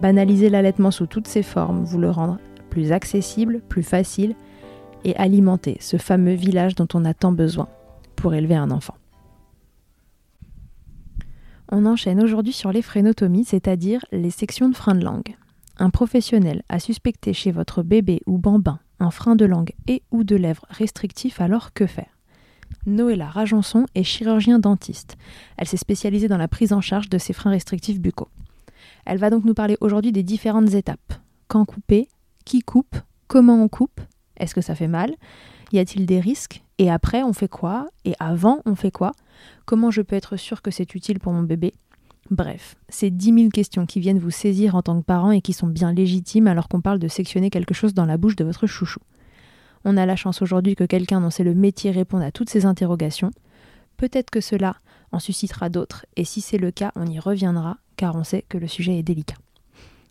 Banaliser l'allaitement sous toutes ses formes, vous le rendre plus accessible, plus facile et alimenter ce fameux village dont on a tant besoin pour élever un enfant. On enchaîne aujourd'hui sur les frénotomies, c'est-à-dire les sections de frein de langue. Un professionnel a suspecté chez votre bébé ou bambin un frein de langue et ou de lèvres restrictif, alors que faire? Noëlla Rajonson est chirurgien dentiste. Elle s'est spécialisée dans la prise en charge de ces freins restrictifs buccaux. Elle va donc nous parler aujourd'hui des différentes étapes. Quand couper Qui coupe Comment on coupe Est-ce que ça fait mal Y a-t-il des risques Et après, on fait quoi Et avant, on fait quoi Comment je peux être sûr que c'est utile pour mon bébé Bref, c'est 10 000 questions qui viennent vous saisir en tant que parent et qui sont bien légitimes alors qu'on parle de sectionner quelque chose dans la bouche de votre chouchou. On a la chance aujourd'hui que quelqu'un dont c'est le métier réponde à toutes ces interrogations. Peut-être que cela en suscitera d'autres, et si c'est le cas, on y reviendra, car on sait que le sujet est délicat.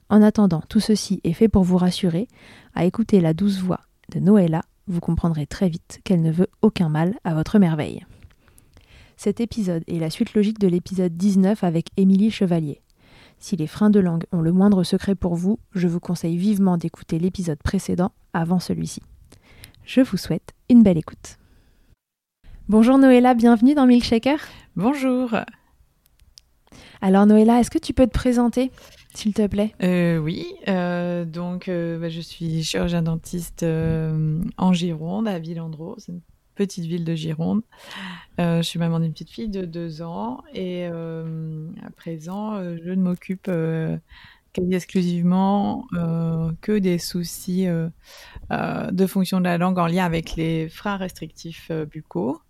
En attendant, tout ceci est fait pour vous rassurer. À écouter la douce voix de Noëlla, vous comprendrez très vite qu'elle ne veut aucun mal à votre merveille. Cet épisode est la suite logique de l'épisode 19 avec Émilie Chevalier. Si les freins de langue ont le moindre secret pour vous, je vous conseille vivement d'écouter l'épisode précédent avant celui-ci. Je vous souhaite une belle écoute. Bonjour Noëlla, bienvenue dans Milkshaker. Bonjour. Alors Noëlla, est-ce que tu peux te présenter, s'il te plaît? Euh, Oui, euh, donc euh, bah, je suis chirurgien dentiste en Gironde, à Villandreau, c'est une petite ville de Gironde. je suis maman d'une petite fille de deux ans et à présent, je ne m'occupe quasi exclusivement que des soucis de fonction de la langue en lien avec les freins restrictifs buccaux.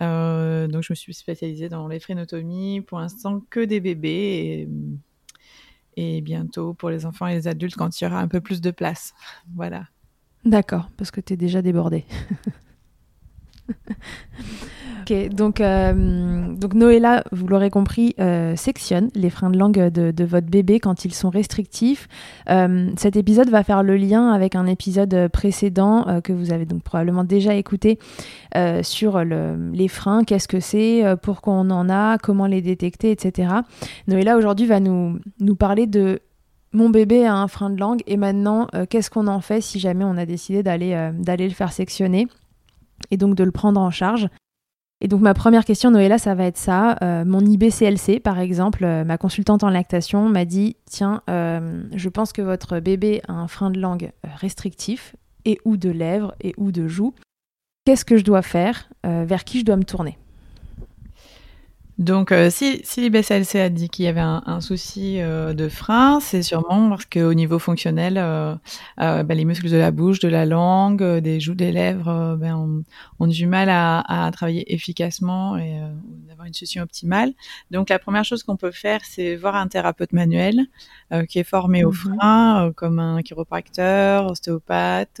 Euh, donc, je me suis spécialisée dans les frénotomies. Pour l'instant, que des bébés. Et, bientôt pour les enfants et les adultes quand il y aura un peu plus de place. Voilà. D'accord, parce que tu es déjà débordée. Donc, euh, donc Noëlla, vous l'aurez compris, euh, sectionne les freins de langue de, votre bébé quand ils sont restrictifs. Euh, cet épisode va faire le lien avec un épisode précédent que vous avez donc probablement déjà écouté sur les freins, qu'est-ce que c'est, pourquoi on en a, comment les détecter, etc. Noëlla aujourd'hui va nous, nous parler de mon bébé a un frein de langue et maintenant qu'est-ce qu'on en fait si jamais on a décidé d'aller le faire sectionner et donc de le prendre en charge. Et donc ma première question, Noëlla, ça va être ça. Euh, mon IBCLC, par exemple, euh, ma consultante en lactation m'a dit, tiens, euh, je pense que votre bébé a un frein de langue restrictif, et ou de lèvres, et ou de joues. Qu'est-ce que je dois faire Vers qui je dois me tourner? Donc, euh, si, si l'IBCLC a dit qu'il y avait un, souci euh, de frein, c'est sûrement parce qu'au niveau fonctionnel, euh, ben, les muscles de la bouche, de la langue, des joues, des lèvres ben, ont, du mal à, travailler efficacement et d'avoir une solution optimale. Donc, la première chose qu'on peut faire, c'est voir un thérapeute manuel qui est formé au mhm. frein, comme un chiropracteur, ostéopathe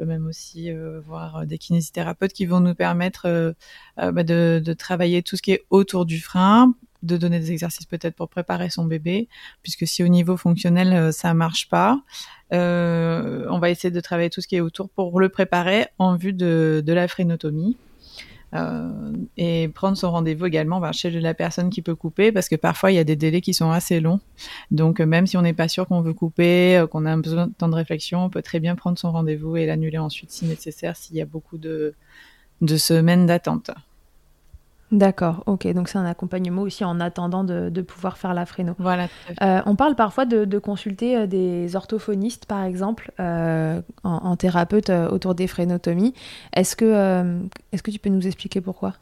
peut même aussi euh, voir euh, des kinésithérapeutes qui vont nous permettre euh, bah, de, travailler tout ce qui est autour du frein, de donner des exercices peut-être pour préparer son bébé, puisque si au niveau fonctionnel ça marche pas, on va essayer de travailler tout ce qui est autour pour le préparer en vue de, de la phrénotomie. Euh, et prendre son rendez-vous également bah, chez la personne qui peut couper parce que parfois il y a des délais qui sont assez longs. Donc euh, même si on n'est pas sûr qu'on veut couper, euh, qu'on a besoin de temps de réflexion, on peut très bien prendre son rendez-vous et l'annuler ensuite si nécessaire s'il y a beaucoup de, de semaines d'attente. D'accord, ok, donc c'est un accompagnement aussi en attendant de, pouvoir faire la fréno. Voilà. Euh, on parle parfois de, consulter euh, des orthophonistes, par exemple, euh, en, thérapeute autour des frénotomies. Est-ce que, est-ce que tu peux nous expliquer pourquoi?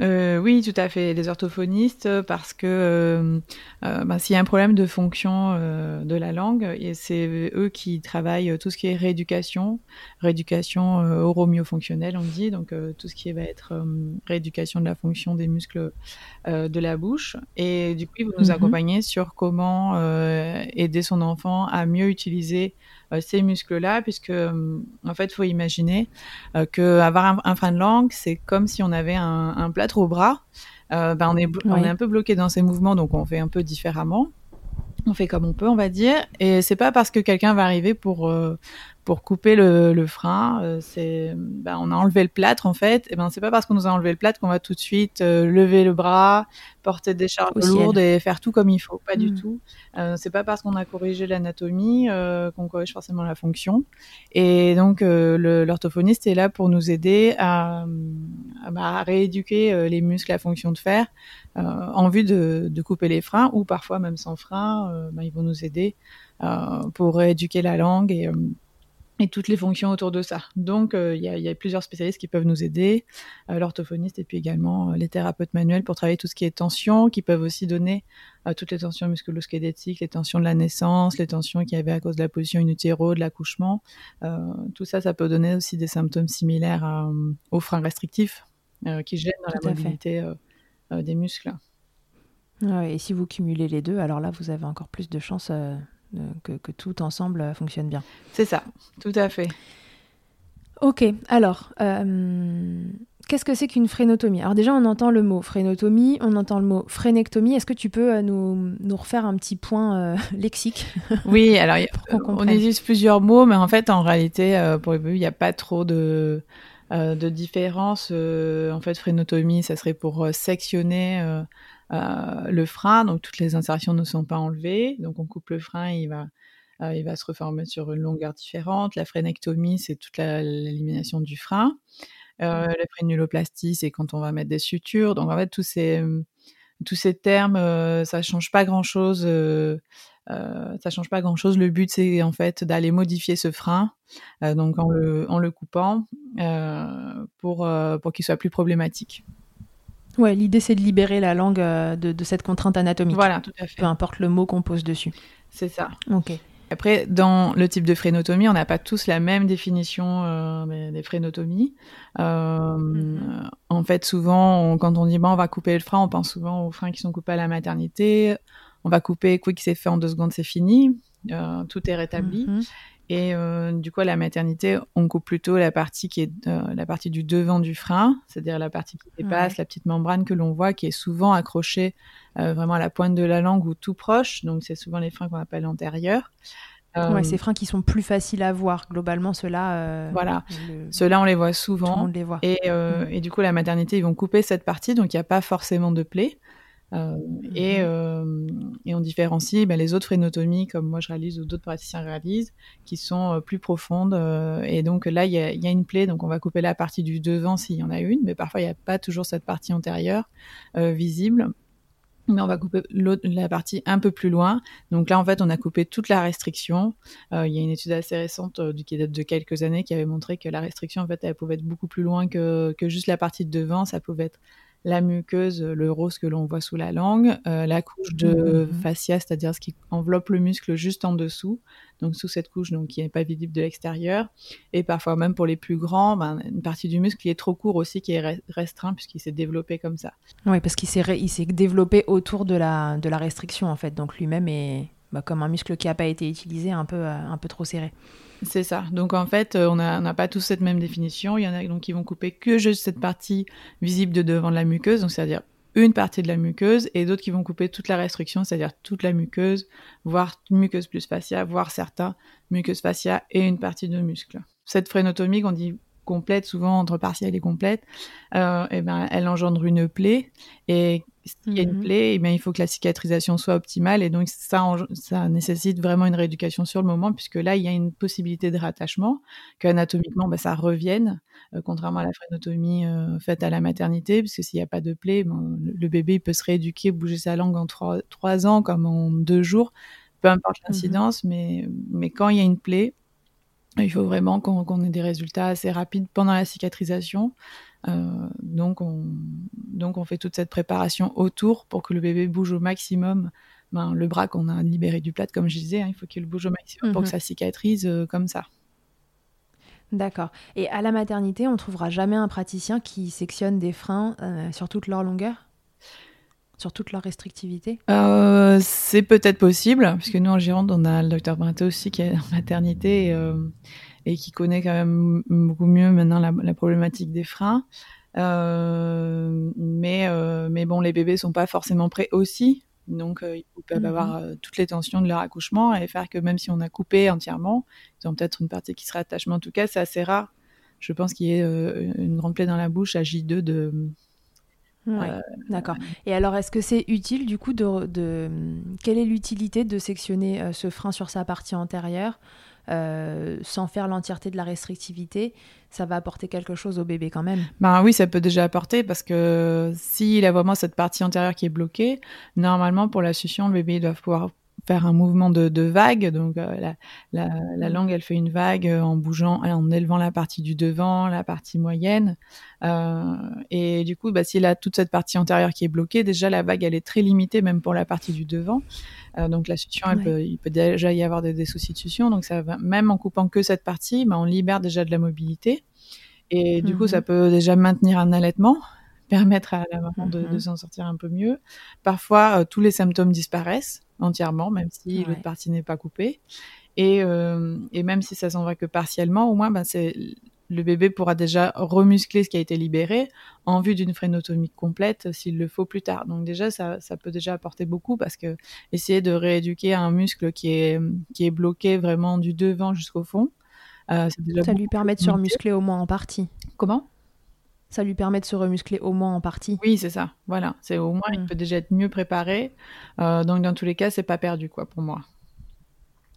Euh, oui, tout à fait. Les orthophonistes, parce que euh, euh, bah, s'il y a un problème de fonction de la langue, c'est eux qui travaillent tout ce qui est rééducation, rééducation oromyofonctionnelle, on dit, donc tout ce qui va être rééducation de la fonction des muscles de la bouche. Et du coup, ils vont nous mhm. accompagner sur comment aider son enfant à mieux utiliser euh, ces muscles-là, puisque euh, en fait, il faut imaginer euh, que avoir un, frein de langue, c'est comme si on avait un, un plâtre au bras. Ben, on, est, on est un peu bloqué dans ces mouvements, donc on fait un peu différemment on fait comme on peut, on va dire. Et c'est pas parce que quelqu'un va arriver pour pour couper le, frein. Euh, c'est, ben, on a enlevé le plâtre en fait. Et ben c'est pas parce qu'on nous a enlevé le plâtre qu'on va tout de suite euh, lever le bras, porter des charges lourdes et faire tout comme il faut. Pas du hmm. tout. Euh, c'est pas parce qu'on a corrigé l'anatomie qu'on corrige forcément la fonction. Et donc l'orthophoniste est là pour nous aider à, bah, rééduquer les muscles à fonction de fer en vue de, couper les freins ou parfois même sans frein. Ben, ils vont nous aider pour rééduquer la langue et et toutes les fonctions autour de ça. Donc, euh, il y, a plusieurs spécialistes qui peuvent nous aider, euh, l'orthophoniste et puis également euh, les thérapeutes manuels pour travailler tout ce qui est tension, qui peuvent aussi donner toutes les tensions musculo-squelettiques, les tensions de la naissance, les tensions qu'il y avait à cause de la position in utero, de l'accouchement. tout ça, ça peut donner aussi des symptômes similaires aux freins restrictifs qui gênent dans la mobilité des muscles. et si vous cumulez les deux, alors là, vous avez encore plus de chances que, tout ensemble fonctionne bien. C'est ça, tout à fait. Ok, alors, euh, qu'est-ce que c'est qu'une frénotomie Alors déjà, on entend le mot frénotomie, on entend le mot frénectomie. Est-ce que tu peux euh, nous, nous, refaire un petit point euh, lexique? Oui, alors on, utilise plusieurs mots, mais en fait, en réalité, pour les il n'y a pas trop de, de différence. en fait, frénotomie, ça serait pour sectionner euh, le frein, donc toutes les insertions ne sont pas enlevées, donc on coupe le frein, il va, euh, il va se reformer sur une longueur différente. La frénectomie, c'est toute l'élimination du frein. Euh, la frénuloplastie, c'est quand on va mettre des sutures. Donc en fait, tous ces, tous ces termes, ça change pas grand chose. ça change pas grand chose. Le but, c'est en fait d'aller modifier ce frein, donc en le, en le coupant, pour, pour qu'il soit plus problématique. Ouais, l'idée c'est de libérer la langue euh, de, cette contrainte anatomique. Voilà, tout à fait. Peu importe le mot qu'on pose dessus. C'est ça. Ok. Après, dans le type de frénotomie, on n'a pas tous la même définition euh, des frénotomies. Euh, mm-hmm. En fait, souvent, quand on dit bon, on va couper le frein, on pense souvent aux freins qui sont coupés à la maternité. On va couper, quick, c'est fait en deux secondes, c'est fini. Tout est rétabli. Mm-hmm. Et du coup, à la maternité, on coupe plutôt la partie qui est la partie du devant du frein, c'est-à-dire la partie qui dépasse, la petite membrane que l'on voit, qui est souvent accrochée vraiment à la pointe de la langue ou tout proche. Donc, c'est souvent les freins qu'on appelle antérieurs. Ouais, ces freins qui sont plus faciles à voir. Globalement, ceux-là. voilà. Ceux-là, on les voit souvent. Tout le monde les voit. Et, mm. et, du coup, la maternité, ils vont couper cette partie, donc il n'y a pas forcément de plaie. Euh, et, mhm. euh, et, on différencie ben, les autres phrénotomies, comme moi je réalise ou d'autres praticiens réalisent, qui sont euh, plus profondes. et donc là, il y a, y a, une plaie, donc on va couper la partie du devant s'il y en a une, mais parfois il n'y a pas toujours cette partie antérieure visible. Mais on va couper la partie un peu plus loin. Donc là, en fait, on a coupé toute la restriction. il y a une étude assez récente qui date de quelques années qui avait montré que la restriction, en fait, elle pouvait être beaucoup plus loin que, que juste la partie de devant. Ça pouvait être la muqueuse, le rose que l'on voit sous la langue, euh, la couche de mhm. fascia, c'est-à-dire ce qui enveloppe le muscle juste en dessous, donc sous cette couche donc qui n'est pas visible de l'extérieur, et parfois même pour les plus grands, ben, une partie du muscle qui est trop court aussi, qui est restreint puisqu'il s'est développé comme ça. Oui, parce qu'il s'est développé autour de la, de la restriction en fait, donc lui-même est bah, comme un muscle qui n'a pas été utilisé, un peu, euh, un peu trop serré. C'est ça. Donc en fait, euh, on n'a pas tous cette même définition. Il y en a donc qui vont couper que juste cette partie visible de devant de la muqueuse, donc c'est-à-dire une partie de la muqueuse, et d'autres qui vont couper toute la restriction, c'est-à-dire toute la muqueuse, voire muqueuse plus fascia, voire certains muqueuse fascia et une partie de muscle. Cette phrénotomie qu'on dit complète, souvent entre partielle et complète, euh, et eh ben, elle engendre une plaie. Et s'il y a une mhm. plaie, et eh bien, il faut que la cicatrisation soit optimale. Et donc, ça, ça nécessite vraiment une rééducation sur le moment, puisque là, il y a une possibilité de rattachement, qu'anatomiquement, bah, ça revienne, euh, contrairement à la phrénotomie euh, faite à la maternité, puisque s'il n'y a pas de plaie, le, bébé il peut se rééduquer, bouger sa langue en trois, ans comme en deux jours, peu importe mhm. l'incidence, mais, mais quand il y a une plaie, il faut vraiment qu'on ait des résultats assez rapides pendant la cicatrisation. Euh, donc, on, donc, on fait toute cette préparation autour pour que le bébé bouge au maximum. Ben, le bras qu'on a libéré du plat, comme je disais, hein, il faut qu'il bouge au maximum pour que mhm. ça cicatrise euh, comme ça. D'accord. Et à la maternité, on ne trouvera jamais un praticien qui sectionne des freins euh, sur toute leur longueur? Sur toute leur restrictivité? C'est peut-être possible, puisque nous en Gironde, on a le docteur Brinté aussi qui est en maternité et qui connaît quand même beaucoup mieux maintenant la, problématique des freins. Euh, mais, euh, mais bon, les bébés sont pas forcément prêts aussi. Donc, euh, ils peuvent avoir mhm. toutes les tensions de leur accouchement et faire que même si on a coupé entièrement, ils ont peut-être une partie qui sera attachée. Mais en tout cas, c'est assez rare. Je pense qu'il y ait une grande plaie dans la bouche à J2 de. D'accord. Et alors, est-ce que c'est utile du coup de, de... Quelle est l'utilité de sectionner ce frein sur sa partie antérieure euh, sans faire l'entièreté de la restrictivité, ça va apporter quelque chose au bébé quand même. Ben oui, ça peut déjà apporter parce que s'il a vraiment cette partie antérieure qui est bloquée, normalement pour la succion, le bébé doit pouvoir faire un mouvement de, vague. Donc euh, la, langue, elle fait une vague en bougeant, en élevant la partie du devant, la partie moyenne. Euh, et du coup, bah, s'il a toute cette partie antérieure qui est bloquée, déjà la vague, elle est très limitée, même pour la partie du devant. Euh, donc la succion, il peut déjà y avoir des, soucis de succion. Donc ça va, même en coupant que cette partie, bah, on libère déjà de la mobilité. Et du coup, ça mm-hmm. peut déjà maintenir un allaitement permettre à la maman de, mm-hmm. s'en sortir un peu mieux. Parfois, tous les symptômes disparaissent entièrement, même si l'autre partie n'est pas coupée. Et, euh, et, même si ça s'en va que partiellement, au moins, ben, c'est le bébé pourra déjà remuscler ce qui a été libéré en vue d'une phrénotomie complète s'il le faut plus tard. Donc déjà, ça, ça, peut déjà apporter beaucoup parce que essayer de rééduquer un muscle qui est, qui est bloqué vraiment du devant jusqu'au fond, euh, ça lui permet de se remuscler au moins en partie. Comment? Ça lui permet de se remuscler au moins en partie. Oui, c'est ça. Voilà, c'est au moins il mm. peut déjà être mieux préparé. Euh, donc dans tous les cas, c'est pas perdu quoi pour moi.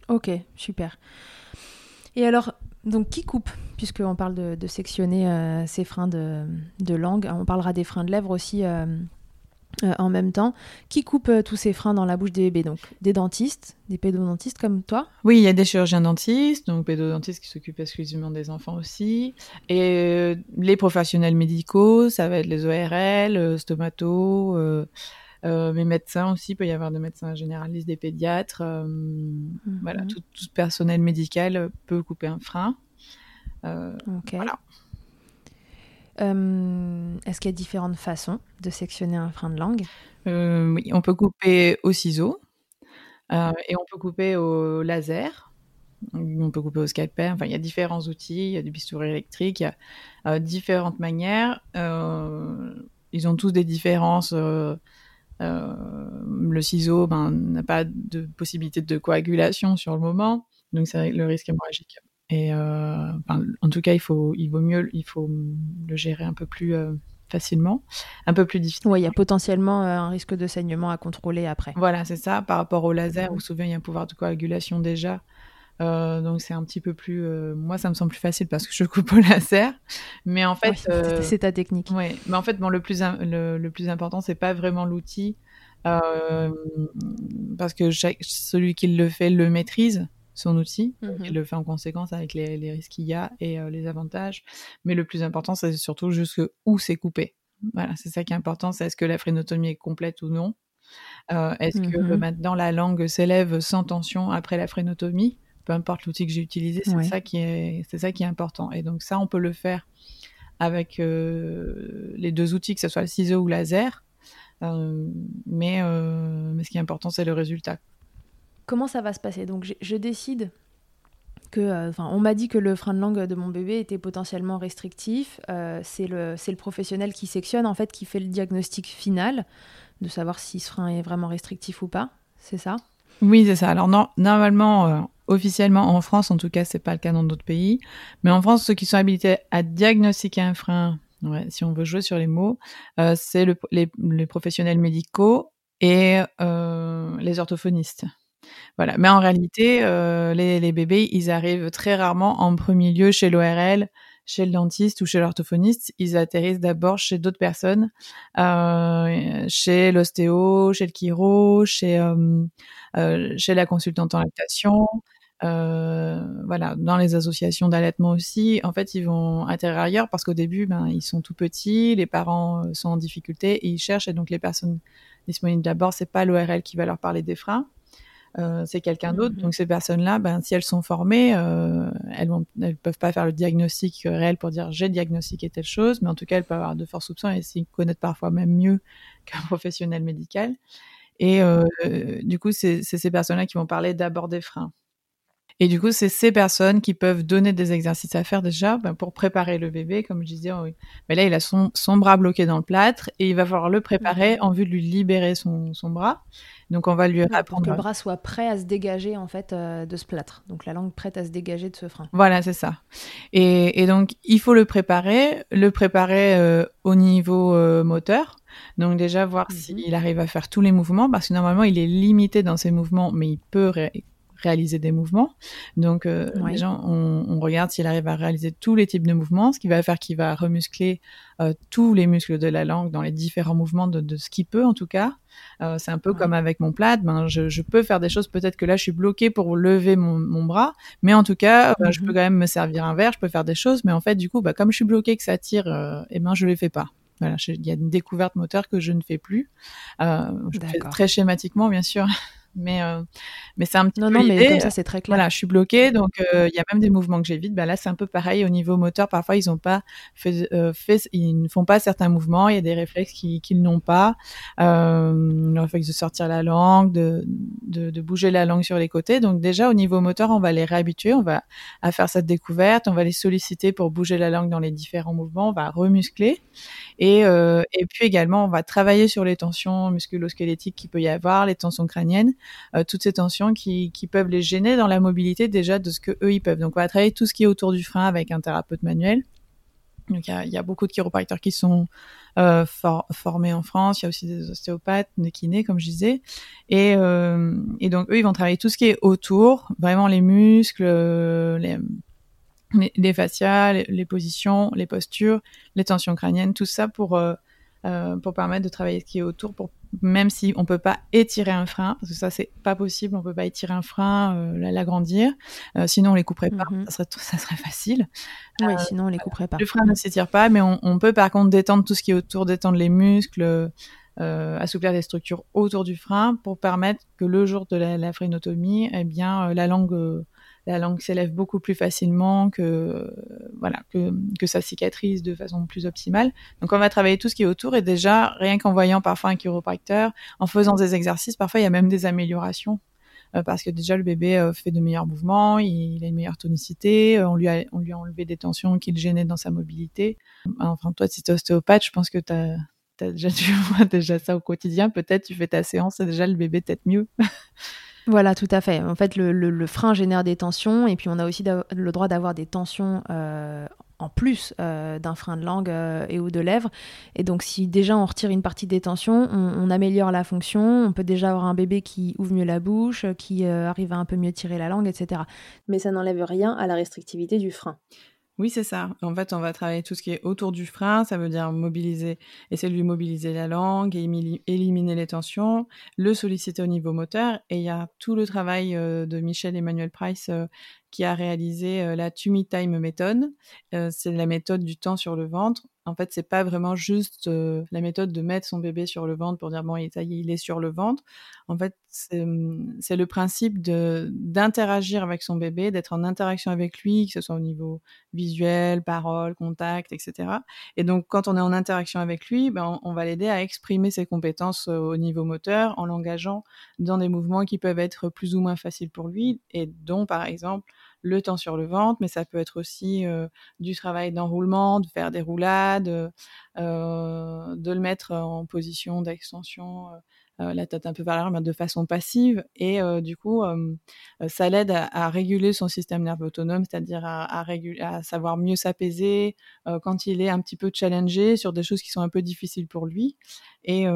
Ok, super. Et alors, donc qui coupe? Puisqu'on parle de, sectionner euh, ces freins de, langue, on parlera des freins de lèvres aussi euh, euh, en même temps. Qui coupe euh, tous ces freins dans la bouche des bébés Donc des dentistes, des pédodontistes comme toi Oui, il y a des chirurgiens dentistes, donc pédodontistes qui s'occupent exclusivement des enfants aussi. Et euh, les professionnels médicaux, ça va être les ORL, stomato, mes médecins aussi, il peut y avoir des médecins généralistes, des pédiatres. Mhm. Voilà, tout, tout, personnel médical peut couper un frein. Voilà. Euh, est-ce qu'il y a différentes façons de sectionner un frein de langue euh, Oui, on peut couper au ciseau euh, et on peut couper au laser. On peut couper au scalpel. Enfin, il y a différents outils. Il y a du bistouri électrique. Il y a différentes manières. ils ont tous des différences. le ciseau ben, n'a pas de possibilité de coagulation sur le moment, donc c'est le risque hémorragique. Et en tout cas, il faut, il vaut mieux, il faut le gérer un peu plus facilement, un peu plus difficile. Oui, il y a potentiellement euh, un risque de saignement à contrôler après. Voilà, c'est ça. Par rapport au laser, où souvent il y a un pouvoir de coagulation déjà. Euh, donc c'est un petit peu plus. Euh, moi, ça me semble plus facile parce que je coupe au laser. Mais en fait, c'est ta technique. Oui, mais en fait, bon, le plus le, le plus important, c'est pas vraiment l'outil, parce que celui qui le fait le maîtrise son outil. Il mhm. le fait en conséquence avec les, risques qu'il y a et euh, les avantages. Mais le plus important, c'est surtout jusque où c'est coupé. Voilà, c'est ça qui est important. C'est est-ce que la phrénotomie est complète ou non euh, Est-ce que mhm. maintenant la langue s'élève sans tension après la phrénotomie? Peu importe l'outil que j'ai utilisé, c'est ça qui est, c'est ça qui est important. Et donc ça, on peut le faire avec euh, les deux outils, que ce soit le ciseau ou laser. mais, mais ce qui est important, c'est le résultat comment ça va se passer Donc je, décide que, euh, on m'a dit que le frein de langue de mon bébé était potentiellement restrictif. Euh, c'est le, professionnel qui sectionne, en fait, qui fait le diagnostic final de savoir si ce frein est vraiment restrictif ou pas. C'est ça? Oui, c'est ça. Alors normalement, euh, officiellement en France, en tout cas, c'est pas le cas dans d'autres pays. Mais en France, ceux qui sont habilités à diagnostiquer un frein, si on veut jouer sur les mots, c'est les, professionnels médicaux et les orthophonistes. Voilà. Mais en réalité, euh, les, bébés, ils arrivent très rarement en premier lieu chez l'ORL, chez le dentiste ou chez l'orthophoniste. Ils atterrissent d'abord chez d'autres personnes, euh, chez l'ostéo, chez le chiro, chez, euh, chez la consultante en lactation. voilà, dans les associations d'allaitement aussi, en fait, ils vont atterrir ailleurs parce qu'au début, ben, ils sont tout petits, les parents sont en difficulté et ils cherchent. Et donc, les personnes disponibles d'abord, c'est pas l'ORL qui va leur parler des freins, euh, c'est quelqu'un d'autre. Mhm. Donc ces personnes-là, ben, si elles sont formées, euh, elles ne peuvent pas faire le diagnostic réel pour dire j'ai diagnostiqué telle chose, mais en tout cas elles peuvent avoir de forts soupçons et s'y connaître parfois même mieux qu'un professionnel médical. Et euh, du coup, c'est ces personnes-là qui vont parler d'abord des freins. Et du coup, c'est ces personnes qui peuvent donner des exercices à faire déjà ben, pour préparer le bébé, comme je disais. Mais là, il a son, son, bras bloqué dans le plâtre et il va falloir le préparer mhm. en vue de lui libérer son, son bras. Donc, on va lui apprendre. Pour que le bras soit prêt à se dégager en fait euh, de ce plâtre. Donc, la langue prête à se dégager de ce frein. Voilà, c'est ça. Et, et, donc, il faut le préparer, le préparer euh, au niveau euh, moteur. Donc déjà voir mhm. s'il arrive à faire tous les mouvements, parce que normalement il est limité dans ses mouvements, mais il peut réaliser des mouvements. Donc, euh, on, regarde s'il arrive à réaliser tous les types de mouvements, ce qui va faire qu'il va remuscler euh, tous les muscles de la langue dans les différents mouvements de, ce qu'il peut, en tout cas. Euh, c'est un peu comme avec mon plat. Ben, je, peux faire des choses. Peut-être que là, je suis bloquée pour lever mon, bras, mais en tout cas, je peux mhm. quand même me servir un verre. Je peux faire des choses, mais en fait, du coup, bah, comme je suis bloquée, que ça tire, et eh ben, je les fais pas. Voilà, il y a une découverte moteur que je ne fais plus. je fais très schématiquement, bien sûr. mais euh, mais c'est un petit non, peu non mais comme ça c'est très clair. Voilà je suis bloquée donc euh, il y a même des mouvements que j'évite. Bah là c'est un peu pareil au niveau moteur. Parfois ils ont pas fait, euh, fait ils ne font pas certains mouvements. Il y a des réflexes qu'ils n'ont pas. Euh, le réflexe de sortir la langue de, de, de bouger la langue sur les côtés. Donc déjà au niveau moteur on va les réhabituer. On va à faire cette découverte. On va les solliciter pour bouger la langue dans les différents mouvements. On va remuscler. Et euh, et puis également on va travailler sur les tensions musculo-squelettiques qu'il peut y avoir les tensions crâniennes toutes ces tensions qui, peuvent les gêner dans la mobilité déjà de ce que eux ils peuvent. Donc on va travailler tout ce qui est autour du frein avec un thérapeute manuel. Donc il y a, beaucoup de chiropracteurs qui sont euh, formés en France. Il y a aussi des ostéopathes, des kinés, comme je disais. Et, euh, et, donc eux, ils vont travailler tout ce qui est autour, vraiment les muscles, les, les, fascias, les, positions, les postures, les tensions crâniennes, tout ça pour euh, pour permettre de travailler ce qui est autour, pour même si on peut pas étirer un frein, parce que ça c'est pas possible, on peut pas étirer un frein, euh, l'agrandir, euh, sinon on les couperait pas, mhm. ça, serait, ça serait facile. Oui, sinon on les couperait pas. Le frein ne s'étire pas, mais on, peut par contre détendre tout ce qui est autour, détendre les muscles, assouplir des structures autour du frein pour permettre que le jour de la, la phrénotomie, eh bien la langue la langue s'élève beaucoup plus facilement, que voilà, que, que ça cicatrise de façon plus optimale. Donc on va travailler tout ce qui est autour et déjà rien qu'en voyant parfois un chiropracteur, en faisant des exercices, parfois il y a même des améliorations parce que déjà le bébé fait de meilleurs mouvements, il, a une meilleure tonicité, on lui a on lui a enlevé des tensions qui le gênaient dans sa mobilité. Enfin toi si tu es ostéopathe, je pense que tu as déjà tu déjà ça au quotidien, peut-être tu fais ta séance et déjà le bébé peut-être mieux. Voilà, tout à fait. En fait, le, frein génère des tensions et puis on a aussi le droit d'avoir des tensions euh, en plus euh, d'un frein de langue euh, et ou de lèvres. Et donc, si déjà on retire une partie des tensions, on, améliore la fonction. On peut déjà avoir un bébé qui ouvre mieux la bouche, qui arrive à un peu mieux tirer la langue, etc. Mais ça n'enlève rien à la restrictivité du frein. Oui, c'est ça. En fait, on va travailler tout ce qui est autour du frein. Ça veut dire mobiliser, essayer de lui mobiliser la langue, éliminer les tensions, le solliciter au niveau moteur. Et il y a tout le travail euh, de Michel Emmanuel Price euh, qui a réalisé euh, la Tummy Time Method. c'est la méthode du temps sur le ventre. En fait, c'est pas vraiment juste la méthode de mettre son bébé sur le ventre pour dire bon, il, est sur le ventre. En fait, Hum, c'est le principe d'interagir avec son bébé, d'être en interaction avec lui, que ce soit au niveau visuel, parole, contact, etc. Et donc, quand on est en interaction avec lui, ben, on, va l'aider à exprimer ses compétences euh, au niveau moteur en l'engageant dans des mouvements qui peuvent être plus ou moins faciles pour lui, et dont, par exemple, le temps sur le ventre, mais ça peut être aussi du travail d'enroulement, de faire des roulades, de le mettre en position d'extension euh, la tête un peu vers l'arrière, de façon passive. Et du coup, ça l'aide à, réguler son système nerveux autonome, c'est-à-dire à, à, savoir mieux s'apaiser quand il est un petit peu challengé sur des choses qui sont un peu difficiles pour lui. Et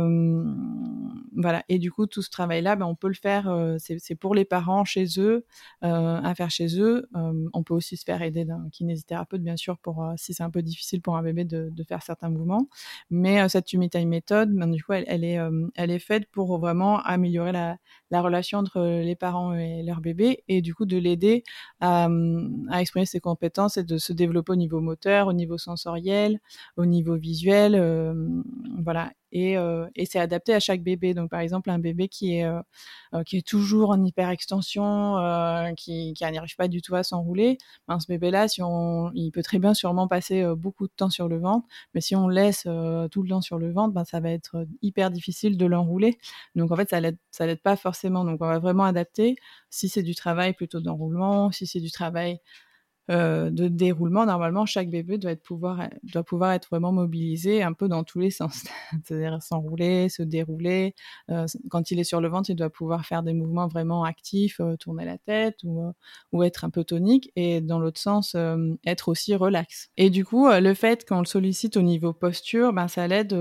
voilà. Et du coup, tout ce travail-là, ben, on peut le faire. c'est pour les parents chez eux, à faire chez eux. on peut aussi se faire aider d'un kinésithérapeute, bien sûr, pour si c'est un peu difficile pour un bébé de, faire certains mouvements. Mais cette Tumitai méthode, ben, du coup, elle, est, elle est faite pour vraiment améliorer la, la, relation entre les parents et leur bébé, et du coup de l'aider à exprimer ses compétences et de se développer au niveau moteur, au niveau sensoriel, au niveau visuel, voilà et, euh, et c'est adapté à chaque bébé. Donc par exemple un bébé qui est euh, euh qui est toujours en hyperextension, euh, qui, qui n'y arrive pas du tout à s'enrouler, ben, ce bébé-là, si il peut très bien sûrement passer beaucoup de temps sur le ventre, mais si on laisse tout le temps sur le ventre, ben, ça va être hyper difficile de l'enrouler. Donc en fait ça l'aide l'aide pas forcément. Donc on va vraiment adapter. Si c'est du travail plutôt d'enroulement, si c'est du travail euh, de déroulement, normalement, chaque bébé doit, être pouvoir, doit pouvoir être vraiment mobilisé un peu dans tous les sens. C'est-à-dire s'enrouler, se dérouler. Euh, quand il est sur le ventre, il doit pouvoir faire des mouvements vraiment actifs, euh, tourner la tête ou, ou être un peu tonique. Et dans l'autre sens, être aussi relax. Et du coup, le fait qu'on le sollicite au niveau posture, ben, ça l'aide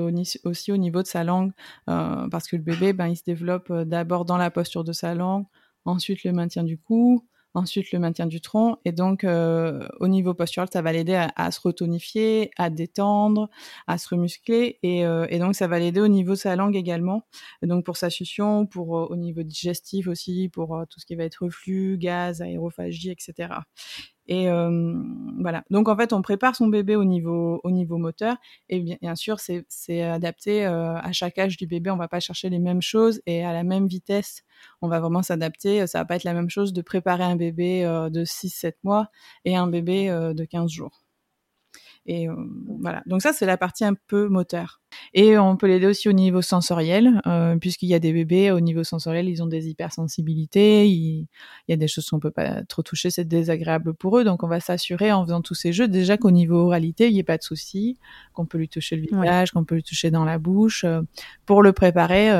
aussi au niveau de sa langue. parce que le bébé, ben, il se développe d'abord dans la posture de sa langue, ensuite le maintien du cou, ensuite le maintien du tronc. Et donc, euh, au niveau postural, ça va l'aider à, se retonifier, à détendre, à se remuscler. Et, euh, et donc, ça va l'aider au niveau de sa langue également. donc, pour sa succion, pour euh, au niveau digestif aussi, pour tout ce qui va être reflux, gaz, aérophagie, etc. Et euh, voilà. Donc en fait, on prépare son bébé au niveau au niveau moteur. Et bien, sûr, c'est adapté euh, à chaque âge du bébé. On va pas chercher les mêmes choses et à la même vitesse. On va vraiment s'adapter. Ça va pas être la même chose de préparer un bébé euh, de 6-7 mois et un bébé de 15 jours. Et euh, voilà. Donc ça, c'est la partie un peu moteur. Et on peut l'aider aussi au niveau sensoriel, euh, puisqu'il y a des bébés au niveau sensoriel, ils ont des hypersensibilités, il, y a des choses qu'on peut pas trop toucher, c'est désagréable pour eux. Donc on va s'assurer en faisant tous ces jeux déjà qu'au niveau oralité, il n'y ait pas de souci, qu'on peut lui toucher le visage, qu'on peut lui toucher dans la bouche, euh, pour le préparer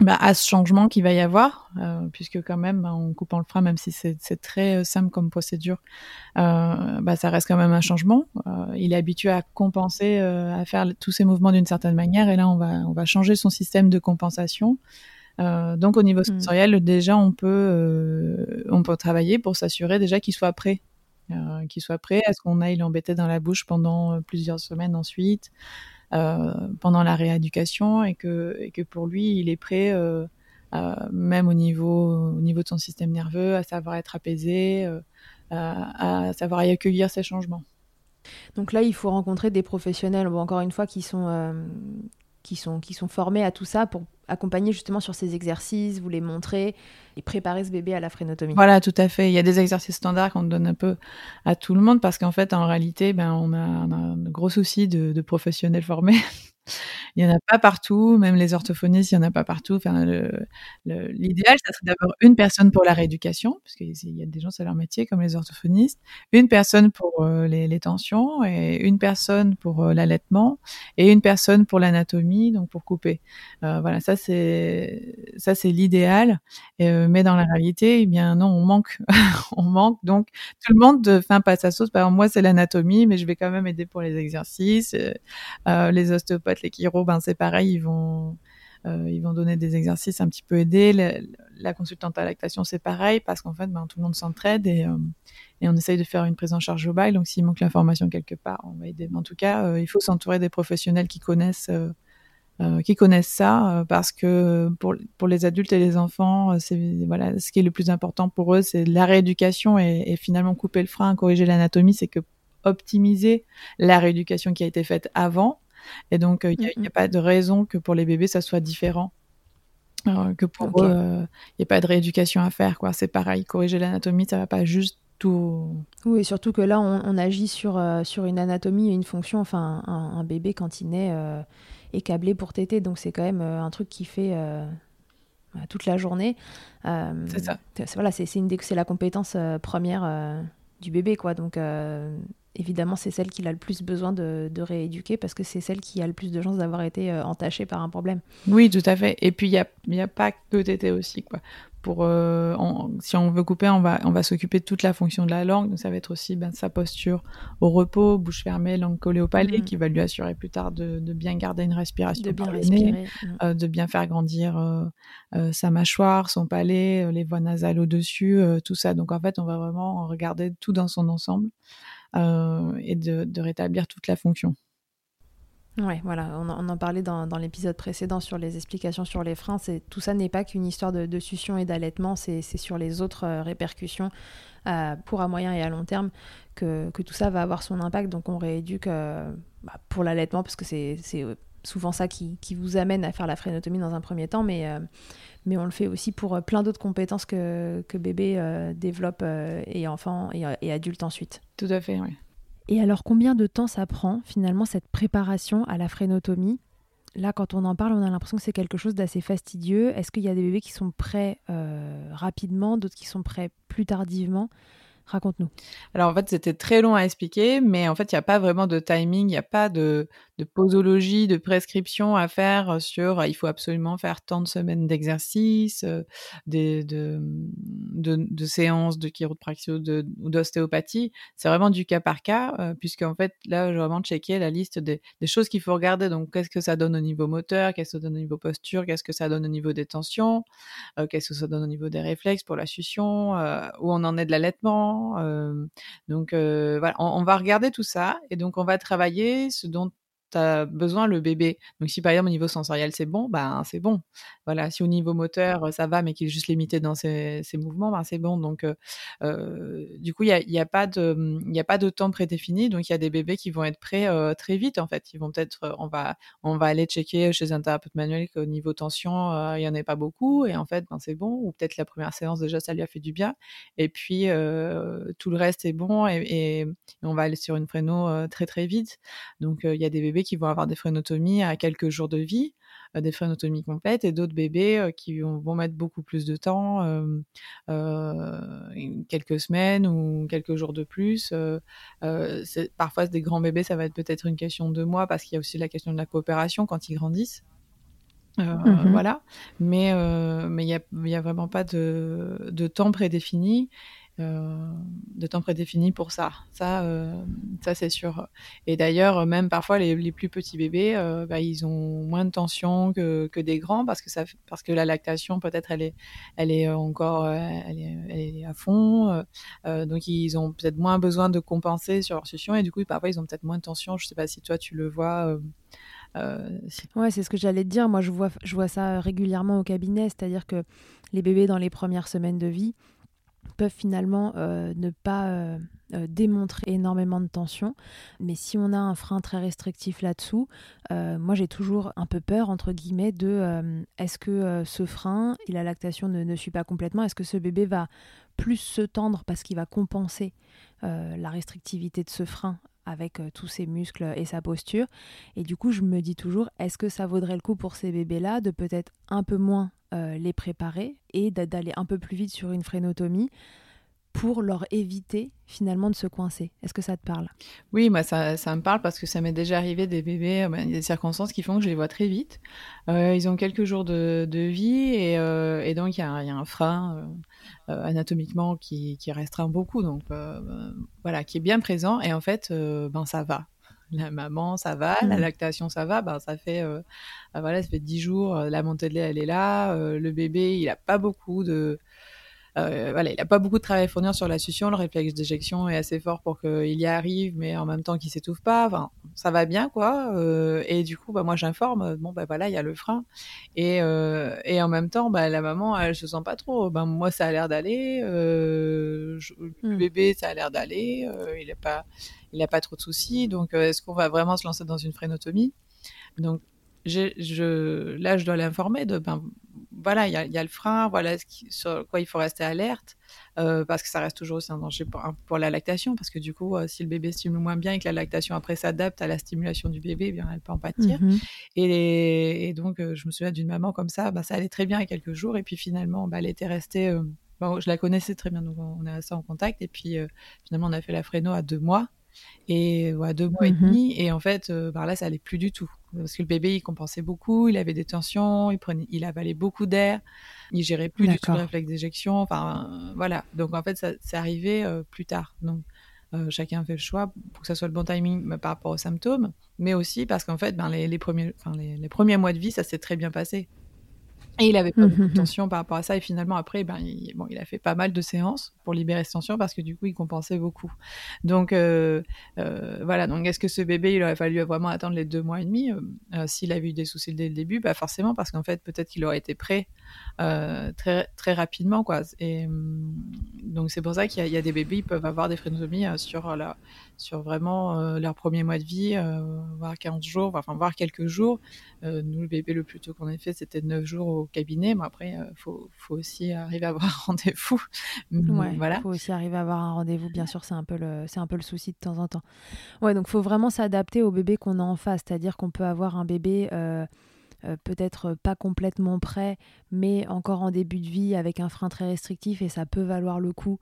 bah, à ce changement qu'il va y avoir, euh, puisque quand même, bah, en coupant le frein, même si c'est très euh, simple comme procédure, euh, bah, ça reste quand même un changement. Il est habitué à compenser, à faire tous ces mouvements d'une certaine manière, et là, on va, on va changer son système de compensation. donc, au niveau mmh. sensoriel, déjà, on peut, on peut travailler pour s'assurer déjà qu'il soit prêt. qu'il soit prêt à ce qu'on aille l'embêter dans la bouche pendant plusieurs semaines ensuite. Euh, pendant la rééducation et que, pour lui, il est prêt, euh, même au niveau, au niveau de son système nerveux, à savoir être apaisé, euh, à, savoir y accueillir ces changements. Donc là, il faut rencontrer des professionnels, encore une fois, qui sont, qui sont, qui sont formés à tout ça pour accompagner justement sur ces exercices, vous les montrer et préparer ce bébé à la phrénotomie. Voilà, tout à fait. Il y a des exercices standards qu'on donne un peu à tout le monde parce qu'en fait, en réalité, ben, on a, un gros souci de, professionnels formés. Il n'y en a pas partout, même les orthophonistes, il n'y en a pas partout. L'idéal, ça serait d'avoir une personne pour la rééducation, parce qu'il y a des gens, c'est leur métier, comme les orthophonistes, une personne pour les, tensions, et une personne pour l'allaitement, et une personne pour l'anatomie, donc pour couper. voilà, ça c'est l'idéal. mais dans la réalité, eh bien non, on manque, on manque. Donc tout le monde, enfin pas sa sauce. Par exemple, moi c'est l'anatomie, mais je vais quand même aider pour les exercices. les ostéopathes, les chiro, ben c'est pareil, ils vont euh, ils vont donner des exercices un petit peu aidés. La, consultante à lactation, c'est pareil, parce qu'en fait, ben, tout le monde s'entraide et, euh, et, on essaye de faire une prise en charge globale. Donc, s'il manque l'information quelque part, on va aider. Mais en tout cas, euh, il faut s'entourer des professionnels qui connaissent, qui connaissent ça, parce que pour, pour les adultes et les enfants, c'est voilà, ce qui est le plus important pour eux, c'est la rééducation et finalement couper le frein, corriger l'anatomie, c'est que optimiser la rééducation qui a été faite avant et donc, il n'y a, pas de raison que pour les bébés, ça soit différent. que pour eux, il n'y a pas de rééducation à faire. quoi. C'est pareil, corriger l'anatomie, ça va pas juste tout... Oui, surtout que là, on, agit sur, sur une anatomie et une fonction. Enfin, un, bébé, quand il naît, est câblé pour téter. Donc, c'est quand même un truc qui fait bah, toute la journée. c'est ça. Voilà, c'est la compétence première du bébé, quoi. Donc, évidemment, c'est celle qui a le plus besoin de, rééduquer parce que c'est celle qui a le plus de chances d'avoir été euh, entachée par un problème. Oui, tout à fait. Et puis, il n'y a, y a pas que tété aussi. Quoi. Pour, euh, si on veut couper, on va, on va s'occuper de toute la fonction de la langue. Donc, ça va être aussi ben, sa posture au repos, bouche fermée, langue collée au palais, mm. qui va lui assurer plus tard de, bien garder une respiration de bien respirer, nez, mm. euh, de bien faire grandir sa mâchoire, son palais, les voies nasales au-dessus, tout ça. Donc, en fait, on va vraiment regarder tout dans son ensemble. Euh, et de, rétablir toute la fonction. Ouais, voilà, on, en parlait dans, l'épisode précédent sur les explications sur les freins. Tout ça n'est pas qu'une histoire de, succion et d'allaitement, c'est sur les autres euh, répercussions euh, pour à moyen et à long terme que, tout ça va avoir son impact. Donc on rééduque bah, pour l'allaitement parce que c'est souvent ça qui, vous amène à faire la frénotomie dans un premier temps, mais mais on le fait aussi pour plein d'autres compétences que, que bébé développe et enfant et, et adulte ensuite. Tout à fait, oui. Et alors, combien de temps ça prend finalement cette préparation à la frénotomie Là, quand on en parle, on a l'impression que c'est quelque chose d'assez fastidieux. Est-ce qu'il y a des bébés qui sont prêts euh, rapidement, d'autres qui sont prêts plus tardivement? Raconte-nous. Alors en fait, c'était très long à expliquer, mais en fait, il n'y a pas vraiment de timing, il n'y a pas de, de, posologie, de prescription à faire sur il faut absolument faire tant de semaines d'exercice, euh, de, de, séances de chiropraxio ou d'ostéopathie. C'est vraiment du cas par cas, euh, puisque en fait, là, je vraiment checker la liste des, des choses qu'il faut regarder. Donc, qu'est-ce que ça donne au niveau moteur, qu'est-ce que ça donne au niveau posture, qu'est-ce que ça donne au niveau des tensions, euh, qu'est-ce que ça donne au niveau des réflexes pour la succion, où on en est de l'allaitement donc voilà, on, va regarder tout ça et donc on va travailler ce dont besoin le bébé. Donc si par exemple au niveau sensoriel c'est bon, ben c'est bon. Voilà, si au niveau moteur ça va mais qu'il est juste limité dans ses, mouvements, ben c'est bon. Donc euh, euh, du coup il n'y a, a, pas de a pas de temps prédéfini. Donc il y a des bébés qui vont être prêts euh, très vite en fait. Ils vont peut-être on va on va aller checker chez un thérapeute manuel qu'au niveau tension il y en a pas beaucoup et en fait ben c'est bon. Ou peut-être la première séance déjà ça lui a fait du bien et puis tout le reste est bon et, on va aller sur une fréno très très vite. Donc il y a des bébés qui vont avoir des frénotomies à quelques jours de vie, euh, des frénotomies complètes, et d'autres bébés euh, qui vont, mettre beaucoup plus de temps, euh, quelques semaines ou quelques jours de plus. parfois, des grands bébés, ça va être peut-être une question de mois parce qu'il y a aussi la question de la coopération quand ils grandissent. Mmh voilà, mais mais il n'y a, vraiment pas de, de temps prédéfini de temps prédéfini pour ça. Ça, euh, ça c'est sûr. Et d'ailleurs, même parfois, les, plus petits bébés, euh, bah, ils ont moins de tension que, que, des grands parce que, ça, parce que la lactation, peut-être, elle est, elle est encore elle est, à fond. donc, ils ont peut-être moins besoin de compenser sur leur succion et du coup, parfois, ils ont peut-être moins de tension. Je sais pas si toi, tu le vois. Euh, ouais, c'est ce que j'allais te dire. Moi, je vois, je vois ça régulièrement au cabinet, c'est-à-dire que les bébés dans les premières semaines de vie, peuvent finalement euh, ne pas euh, euh, démontrer énormément de tension. Mais si on a un frein très restrictif là-dessous, moi j'ai toujours un peu peur, entre guillemets, de est-ce que ce frein et la lactation ne, ne suit pas complètement Est-ce que ce bébé va plus se tendre parce qu'il va compenser la restrictivité de ce frein avec tous ses muscles et sa posture. Et du coup, je me dis toujours, est-ce que ça vaudrait le coup pour ces bébés-là de peut-être un peu moins les préparer et d'aller un peu plus vite sur une frénotomie pour leur éviter finalement de se coincer? Est-ce que ça te parle? Oui, moi ça, ça, me parle parce que ça m'est déjà arrivé des bébés, y a des circonstances qui font que je les vois très vite. Euh, ils ont quelques jours de, vie et, euh, donc il y, a un frein euh, anatomiquement qui, qui, restreint beaucoup, donc voilà, qui est bien présent et en fait, ben ça va. La maman, ça va, la mmh. lactation, ça va. Ben, ça fait, voilà, ça fait dix jours, la montée de lait, elle est là. le bébé, il a pas beaucoup de, euh, voilà, il n'a pas beaucoup de travail à fournir sur la succion. Le réflexe d'éjection est assez fort pour qu'il y arrive, mais en même temps qu'il s'étouffe pas. Enfin, ça va bien, quoi. Euh, et du coup, bah, moi, j'informe. Bon, bah voilà, il y a le frein. Et, euh, et en même temps, bah, la maman, elle se sent pas trop. Ben, moi, ça a l'air d'aller. Le hmm. bébé, ça a l'air d'aller. il n'a pas, il a pas trop de soucis. Donc, est-ce qu'on va vraiment se lancer dans une frénotomie Donc, je, là, je dois l'informer de, ben, voilà, il y a, le frein, voilà ce sur quoi il faut rester alerte, euh, parce que ça reste toujours aussi un danger pour, la lactation, parce que du coup, euh, si le bébé stimule moins bien et que la lactation après s'adapte à la stimulation du bébé, eh bien elle peut en pâtir. Mhm. et, donc, euh, je me souviens d'une maman comme ça, bah, ça allait très bien il y a quelques jours, et puis finalement, bah, elle était restée. Bon, je la connaissais très bien, donc on est assez en contact, et puis finalement, on a fait la fréno à deux mois et voilà, deux mois et mhm. demi. Et en fait, bah là, ça allait plus du tout. Parce que le bébé, il compensait beaucoup, il avait des tensions, il, prenait, il avalait beaucoup d'air, il gérait plus du tout le réflexe d'éjection. Enfin, euh, voilà. Donc, en fait, ça, c'est arrivé euh, plus tard. Donc, chacun fait le choix pour que ça soit le bon timing par rapport aux symptômes, mais aussi parce qu'en fait, ben, les, les premiers, les premiers mois de vie, ça s'est très bien passé. Et il avait pas de mmh, tension par rapport à ça. Et finalement, après, ben, il, bon, il a fait pas mal de séances pour libérer cette tension parce que du coup, il compensait beaucoup. Donc, euh, euh, voilà. Donc, est-ce que ce bébé, il aurait fallu vraiment attendre les deux mois et demi euh, S'il avait eu des soucis dès le début, bah forcément, parce qu'en fait, peut-être qu'il aurait été prêt très, très rapidement, quoi. Et donc, c'est pour ça qu'il y, a des bébés, ils peuvent avoir des frénotomies sur, la, sur vraiment leur premier mois de vie, voire 15 jours, enfin, voire quelques jours. nous, le bébé le plus tôt qu'on ait fait, c'était 9 jours au cabinet, mais après, il euh, faut, faut, aussi arriver à avoir un rendez-vous. voilà. Il faut aussi arriver à avoir un rendez-vous, bien sûr, c'est un, peu le, un peu le souci de temps en temps. Ouais, donc il faut vraiment s'adapter au bébé qu'on a en face, c'est-à-dire qu'on peut avoir un bébé. Euh, peut-être pas complètement prêt, mais encore en début de vie avec un frein très restrictif et ça peut valoir le coup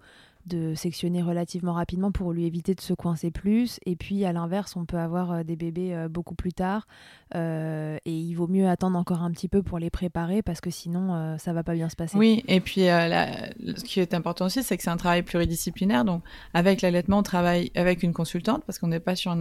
de sectionner relativement rapidement pour lui éviter de se coincer plus. Et puis à l'inverse, on peut avoir euh, des bébés euh, beaucoup plus tard euh, et il vaut mieux attendre encore un petit peu pour les préparer parce que sinon ça va pas bien se passer. Oui, et puis ce qui est important aussi, c'est que c'est un travail pluridisciplinaire. Donc avec l'allaitement, on travaille avec une consultante parce qu'on n'est pas sur un,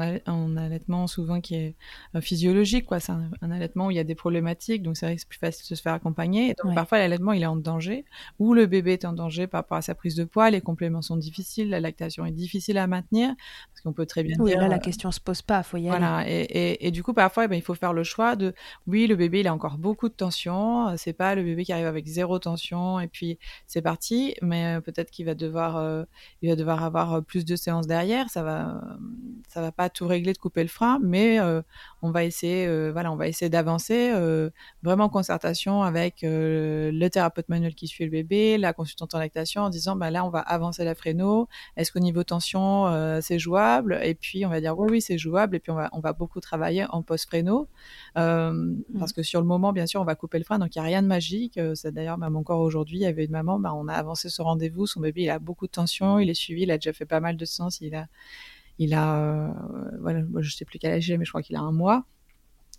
allaitement souvent qui est physiologique. quoi. C'est un, allaitement où il y a des problématiques, donc c'est vrai que c'est plus facile de se faire accompagner. Et donc parfois l'allaitement il est en danger ou le bébé est en danger par rapport à sa prise de poids, les compléments sont difficiles, la lactation est difficile à maintenir, parce qu'on peut très bien oui, dire... là, la euh, question se pose pas, faut y voilà, aller. Et, et, et, du coup, parfois, eh ben, il faut faire le choix de, oui, le bébé, il a encore beaucoup de tension, euh, c'est pas le bébé qui arrive avec zéro tension, et puis c'est parti, mais euh, peut-être qu'il va devoir, il va devoir avoir plus de séances derrière, ça va, ça va pas tout régler de couper le frein, mais on va essayer, voilà, on va essayer d'avancer, vraiment en concertation avec le thérapeute manuel qui suit le bébé, la consultante en lactation, en disant, bah là, on va avancer la fréno Est-ce qu'au niveau tension, euh, c'est jouable? Et puis, on va dire, oui, oui, c'est jouable. Et puis, on va, on va beaucoup travailler en post-fréno. Euh, mmh. Parce que sur le moment, bien sûr, on va couper le frein. Donc, il n'y a rien de magique. Euh, c'est d'ailleurs, même encore aujourd'hui, il y avait une maman, bah, on a avancé ce rendez-vous. Son bébé, il a beaucoup de tension. Il est suivi. Il a déjà fait pas mal de sens. Il a, il a, voilà, je sais plus quel âge il mais je crois qu'il a un mois.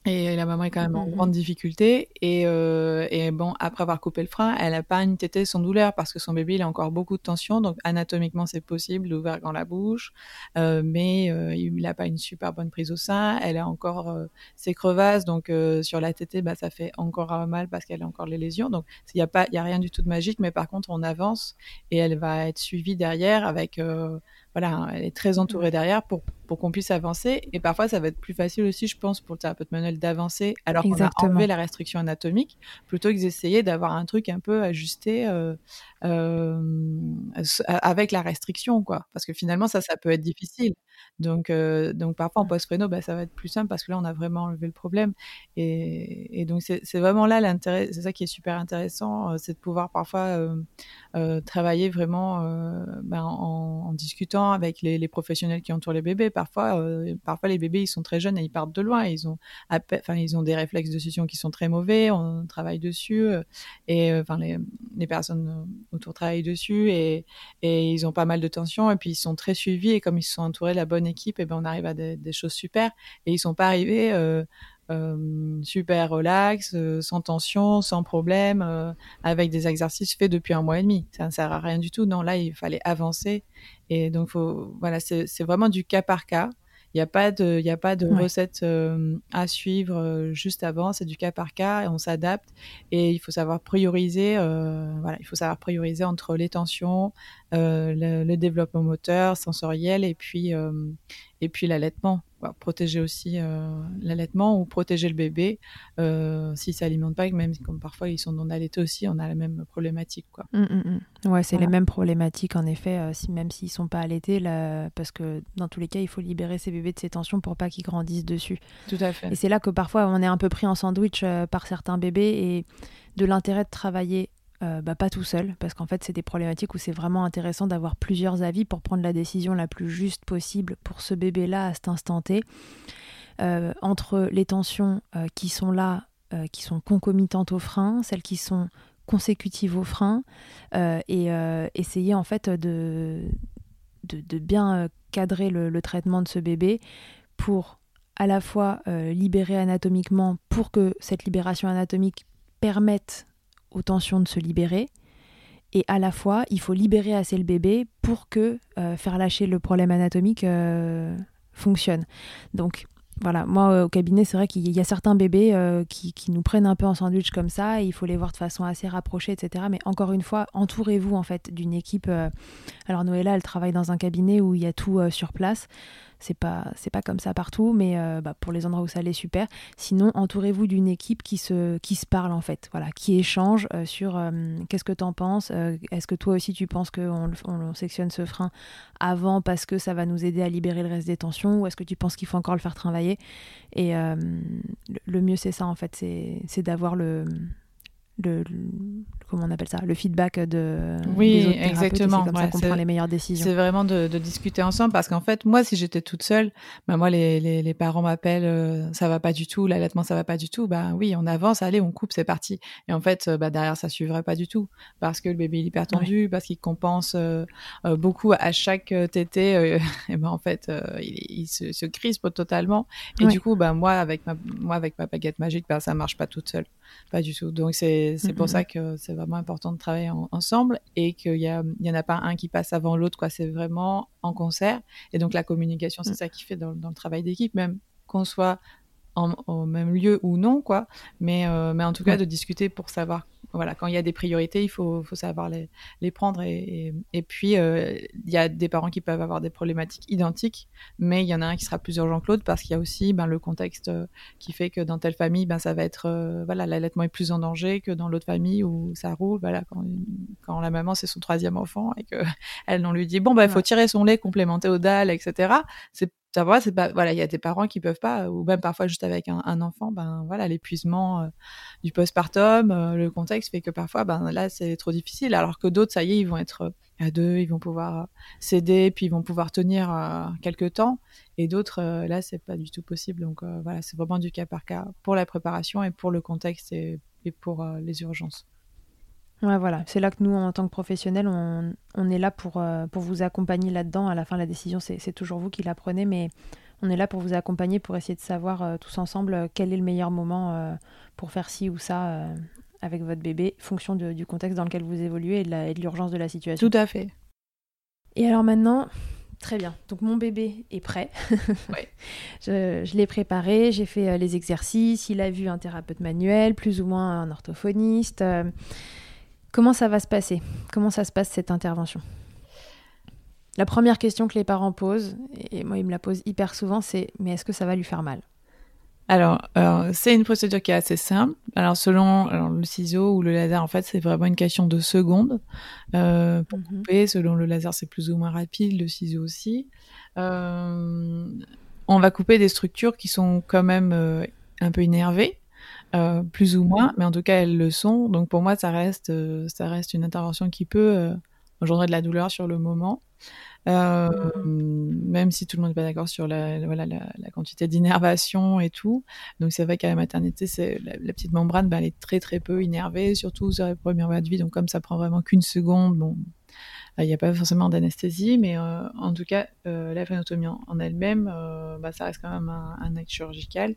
Et la maman est quand même en mmh grande difficulté. Et, euh, et, bon, après avoir coupé le frein, elle n'a pas une tétée sans douleur parce que son bébé il a encore beaucoup de tension. Donc anatomiquement c'est possible d'ouvrir dans la bouche, euh, mais euh, il n'a pas une super bonne prise au sein. Elle a encore euh, ses crevasses, donc euh, sur la tétée, bah, ça fait encore mal parce qu'elle a encore les lésions. Donc il n'y a pas, il y a rien du tout de magique, mais par contre on avance et elle va être suivie derrière avec voilà, elle est très entourée derrière pour, pour qu'on puisse avancer. Et parfois, ça va être plus facile aussi, je pense, pour le thérapeute manuel d'avancer alors qu'on a enlevé la restriction anatomique, plutôt que d'essayer d'avoir un truc un peu ajusté euh, euh, avec la restriction, quoi. Parce que finalement, ça, ça peut être difficile. Donc, euh, donc parfois en post-préno, bah, ça va être plus simple parce que là, on a vraiment enlevé le problème. Et, et donc, c'est vraiment là l'intérêt, c'est ça qui est super intéressant, c'est de pouvoir parfois travailler vraiment ben, en, en, discutant avec les, professionnels qui entourent les bébés. Parfois, euh, parfois les bébés ils sont très jeunes et ils partent de loin. ils ont, enfin ils ont des réflexes de succion qui sont très mauvais. On travaille dessus et enfin les, les, personnes autour travaillent dessus et, ils ont pas mal de tensions et puis ils sont très suivis et comme ils se sont entourés de la bonne équipe, et ben on arrive à des, choses super et ils sont pas arrivés euh, super relax, euh, sans tension, sans problème, euh, avec des exercices faits depuis un mois et demi. Ça ne sert à rien du tout. Non, là, il fallait avancer. Et donc, voilà, c'est vraiment du cas par cas. Il n'y a pas de, il a pas de recette à suivre juste avant. C'est du cas par cas et on s'adapte. Et il faut savoir prioriser. voilà, il faut savoir prioriser entre les tensions, le, le, développement moteur, sensoriel et puis et puis l'allaitement protéger aussi euh, l'allaitement ou protéger le bébé euh, s'il s'alimente pas, même comme parfois ils sont non allaités aussi, on a la même problématique. Quoi. Mmh, mmh, mmh. Ouais, c'est les mêmes problématiques en effet, euh, si, même s'ils sont pas allaités, là, parce que dans tous les cas, il faut libérer ces bébés de ces tensions pour pas qu'ils grandissent dessus. Tout à fait. Et c'est là que parfois on est un peu pris en sandwich par certains bébés et de l'intérêt de travailler euh, bah, pas tout seul, parce qu'en fait, c'est des problématiques où c'est vraiment intéressant d'avoir plusieurs avis pour prendre la décision la plus juste possible pour ce bébé-là à cet instant T. Euh, entre les tensions euh, qui sont là, qui sont concomitantes au frein, celles qui sont consécutives au frein, et essayer en fait de, bien cadrer le, traitement de ce bébé pour à la fois libérer anatomiquement, pour que cette libération anatomique permette aux tensions de se libérer. Et à la fois, il faut libérer assez le bébé pour que euh, faire lâcher le problème anatomique euh, fonctionne. Donc voilà, moi au cabinet, c'est vrai qu'il y a certains bébés euh, qui, qui, nous prennent un peu en sandwich comme ça, il faut les voir de façon assez rapprochée, etc. Mais encore une fois, entourez-vous en fait d'une équipe. alors Noëlla, elle travaille dans un cabinet où il y a tout sur place. C'est pas, c'est pas comme ça partout, mais euh, bah, pour les endroits où ça l'est, super. Sinon, entourez-vous d'une équipe qui se, qui se parle en fait, voilà, qui échange euh, sur euh, qu'est-ce que tu en penses, est-ce que toi aussi tu penses qu'on on sectionne ce frein avant parce que ça va nous aider à libérer le reste des tensions, ou est-ce que tu penses qu'il faut encore le faire travailler? Et le mieux c'est ça en fait, c'est d'avoir le le, comment on appelle ça le feedback de oui exactement. comme ça qu'on prend les meilleures décisions. c'est vraiment de, discuter ensemble parce qu'en fait moi si j'étais toute seule bah moi les, les, parents m'appellent euh, ça va pas du tout l'allaitement ça va pas du tout bah oui on avance allez on coupe c'est parti. Et en fait euh, bah derrière ça suivrait pas du tout parce que le bébé il est hyper tendu parce qu'il compense euh, beaucoup à chaque tété et ben en fait il, se, se, crispe totalement. Et du coup bah moi avec ma moi avec ma baguette magique bah ça marche pas toute seule pas du tout donc c'est pour ça que c'est vraiment important de travailler ensemble et qu'il y, y en a pas un qui passe avant l'autre, quoi. C'est vraiment en concert. Et donc, la communication, c'est mm. ça qui fait dans, le travail d'équipe, même qu'on soit en, au même lieu ou non, quoi. Mais, euh, mais en tout cas, de discuter pour savoir voilà, quand il y a des priorités, il faut, faut savoir les, les prendre. Et, et, puis, euh, il y a des parents qui peuvent avoir des problématiques identiques, mais il y en a un qui sera plus urgent que l'autre parce qu'il y a aussi ben, le contexte euh, qui fait que dans telle famille, ben, ça va être, euh, voilà, l'allaitement est plus en danger que dans l'autre famille où ça roule. Voilà, quand, quand la maman, c'est son troisième enfant et qu'elle, on lui dit, bon, ben, il faut tirer son lait, complémenter au dalle, etc. C'est c'est pas voilà il y a des parents qui peuvent pas ou même parfois juste avec un, enfant ben voilà l'épuisement euh, du postpartum euh, le contexte fait que parfois ben là c'est trop difficile alors que d'autres ça y est ils vont être euh, à deux ils vont pouvoir céder puis ils vont pouvoir tenir quelques temps et d'autres là c'est pas du tout possible. Donc voilà c'est vraiment du cas par cas pour la préparation et pour le contexte et pour les urgences Ouais, voilà. C'est là que nous, en tant que professionnels, on, on est là pour, euh, pour vous accompagner là-dedans. À la fin, la décision, c'est toujours vous qui la prenez, mais on est là pour vous accompagner, pour essayer de savoir euh, tous ensemble euh, quel est le meilleur moment pour faire ci ou ça avec votre bébé, fonction du contexte dans lequel vous évoluez et de l'urgence de, la situation. Tout à fait. Et alors maintenant, Très bien. Donc mon bébé est prêt. Ouais. je, je l'ai préparé, j'ai fait les exercices, il a vu un thérapeute manuel, plus ou moins un orthophoniste. Comment ça va se passer? Comment ça se passe cette intervention? La première question que les parents posent, et moi ils me la posent hyper souvent, c'est mais est-ce que ça va lui faire mal? Alors, c'est une procédure qui est assez simple. Alors, selon le ciseau ou le laser, en fait, c'est vraiment une question de secondes euh, pour mhm. couper. Selon le laser, c'est plus ou moins rapide, le ciseau aussi. Euh, on va couper des structures qui sont quand même euh, un peu énervées. Euh, plus ou moins, mais en tout cas elles le sont. Donc pour moi, ça reste, euh, ça reste une intervention qui peut euh, engendrer de la douleur sur le moment. Euh, même si tout le monde n'est pas d'accord sur la, voilà, la, la quantité d'innervation et tout. Donc c'est vrai qu'à la maternité, c'est la, la, petite membrane, bah, elle est très très peu innervée, surtout sur les premières mois de vie. Donc comme ça prend vraiment qu'une seconde, bon, il n'y a pas forcément d'anesthésie, mais euh, en tout cas, euh, la phénotomie en, en elle-même, euh, bah, ça reste quand même un, un acte chirurgical.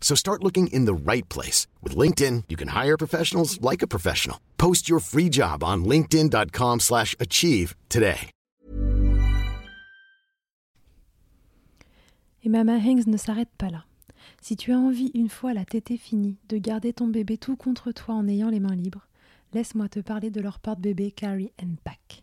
So start looking in the right place. With LinkedIn, you can hire professionals like a professional. Post your free job on linkedin.com slash achieve today. Et Mama Hanks ne s'arrête pas là. Si tu as envie, une fois la tétée finie, de garder ton bébé tout contre toi en ayant les mains libres, laisse-moi te parler de leur porte-bébé Carry and Pack.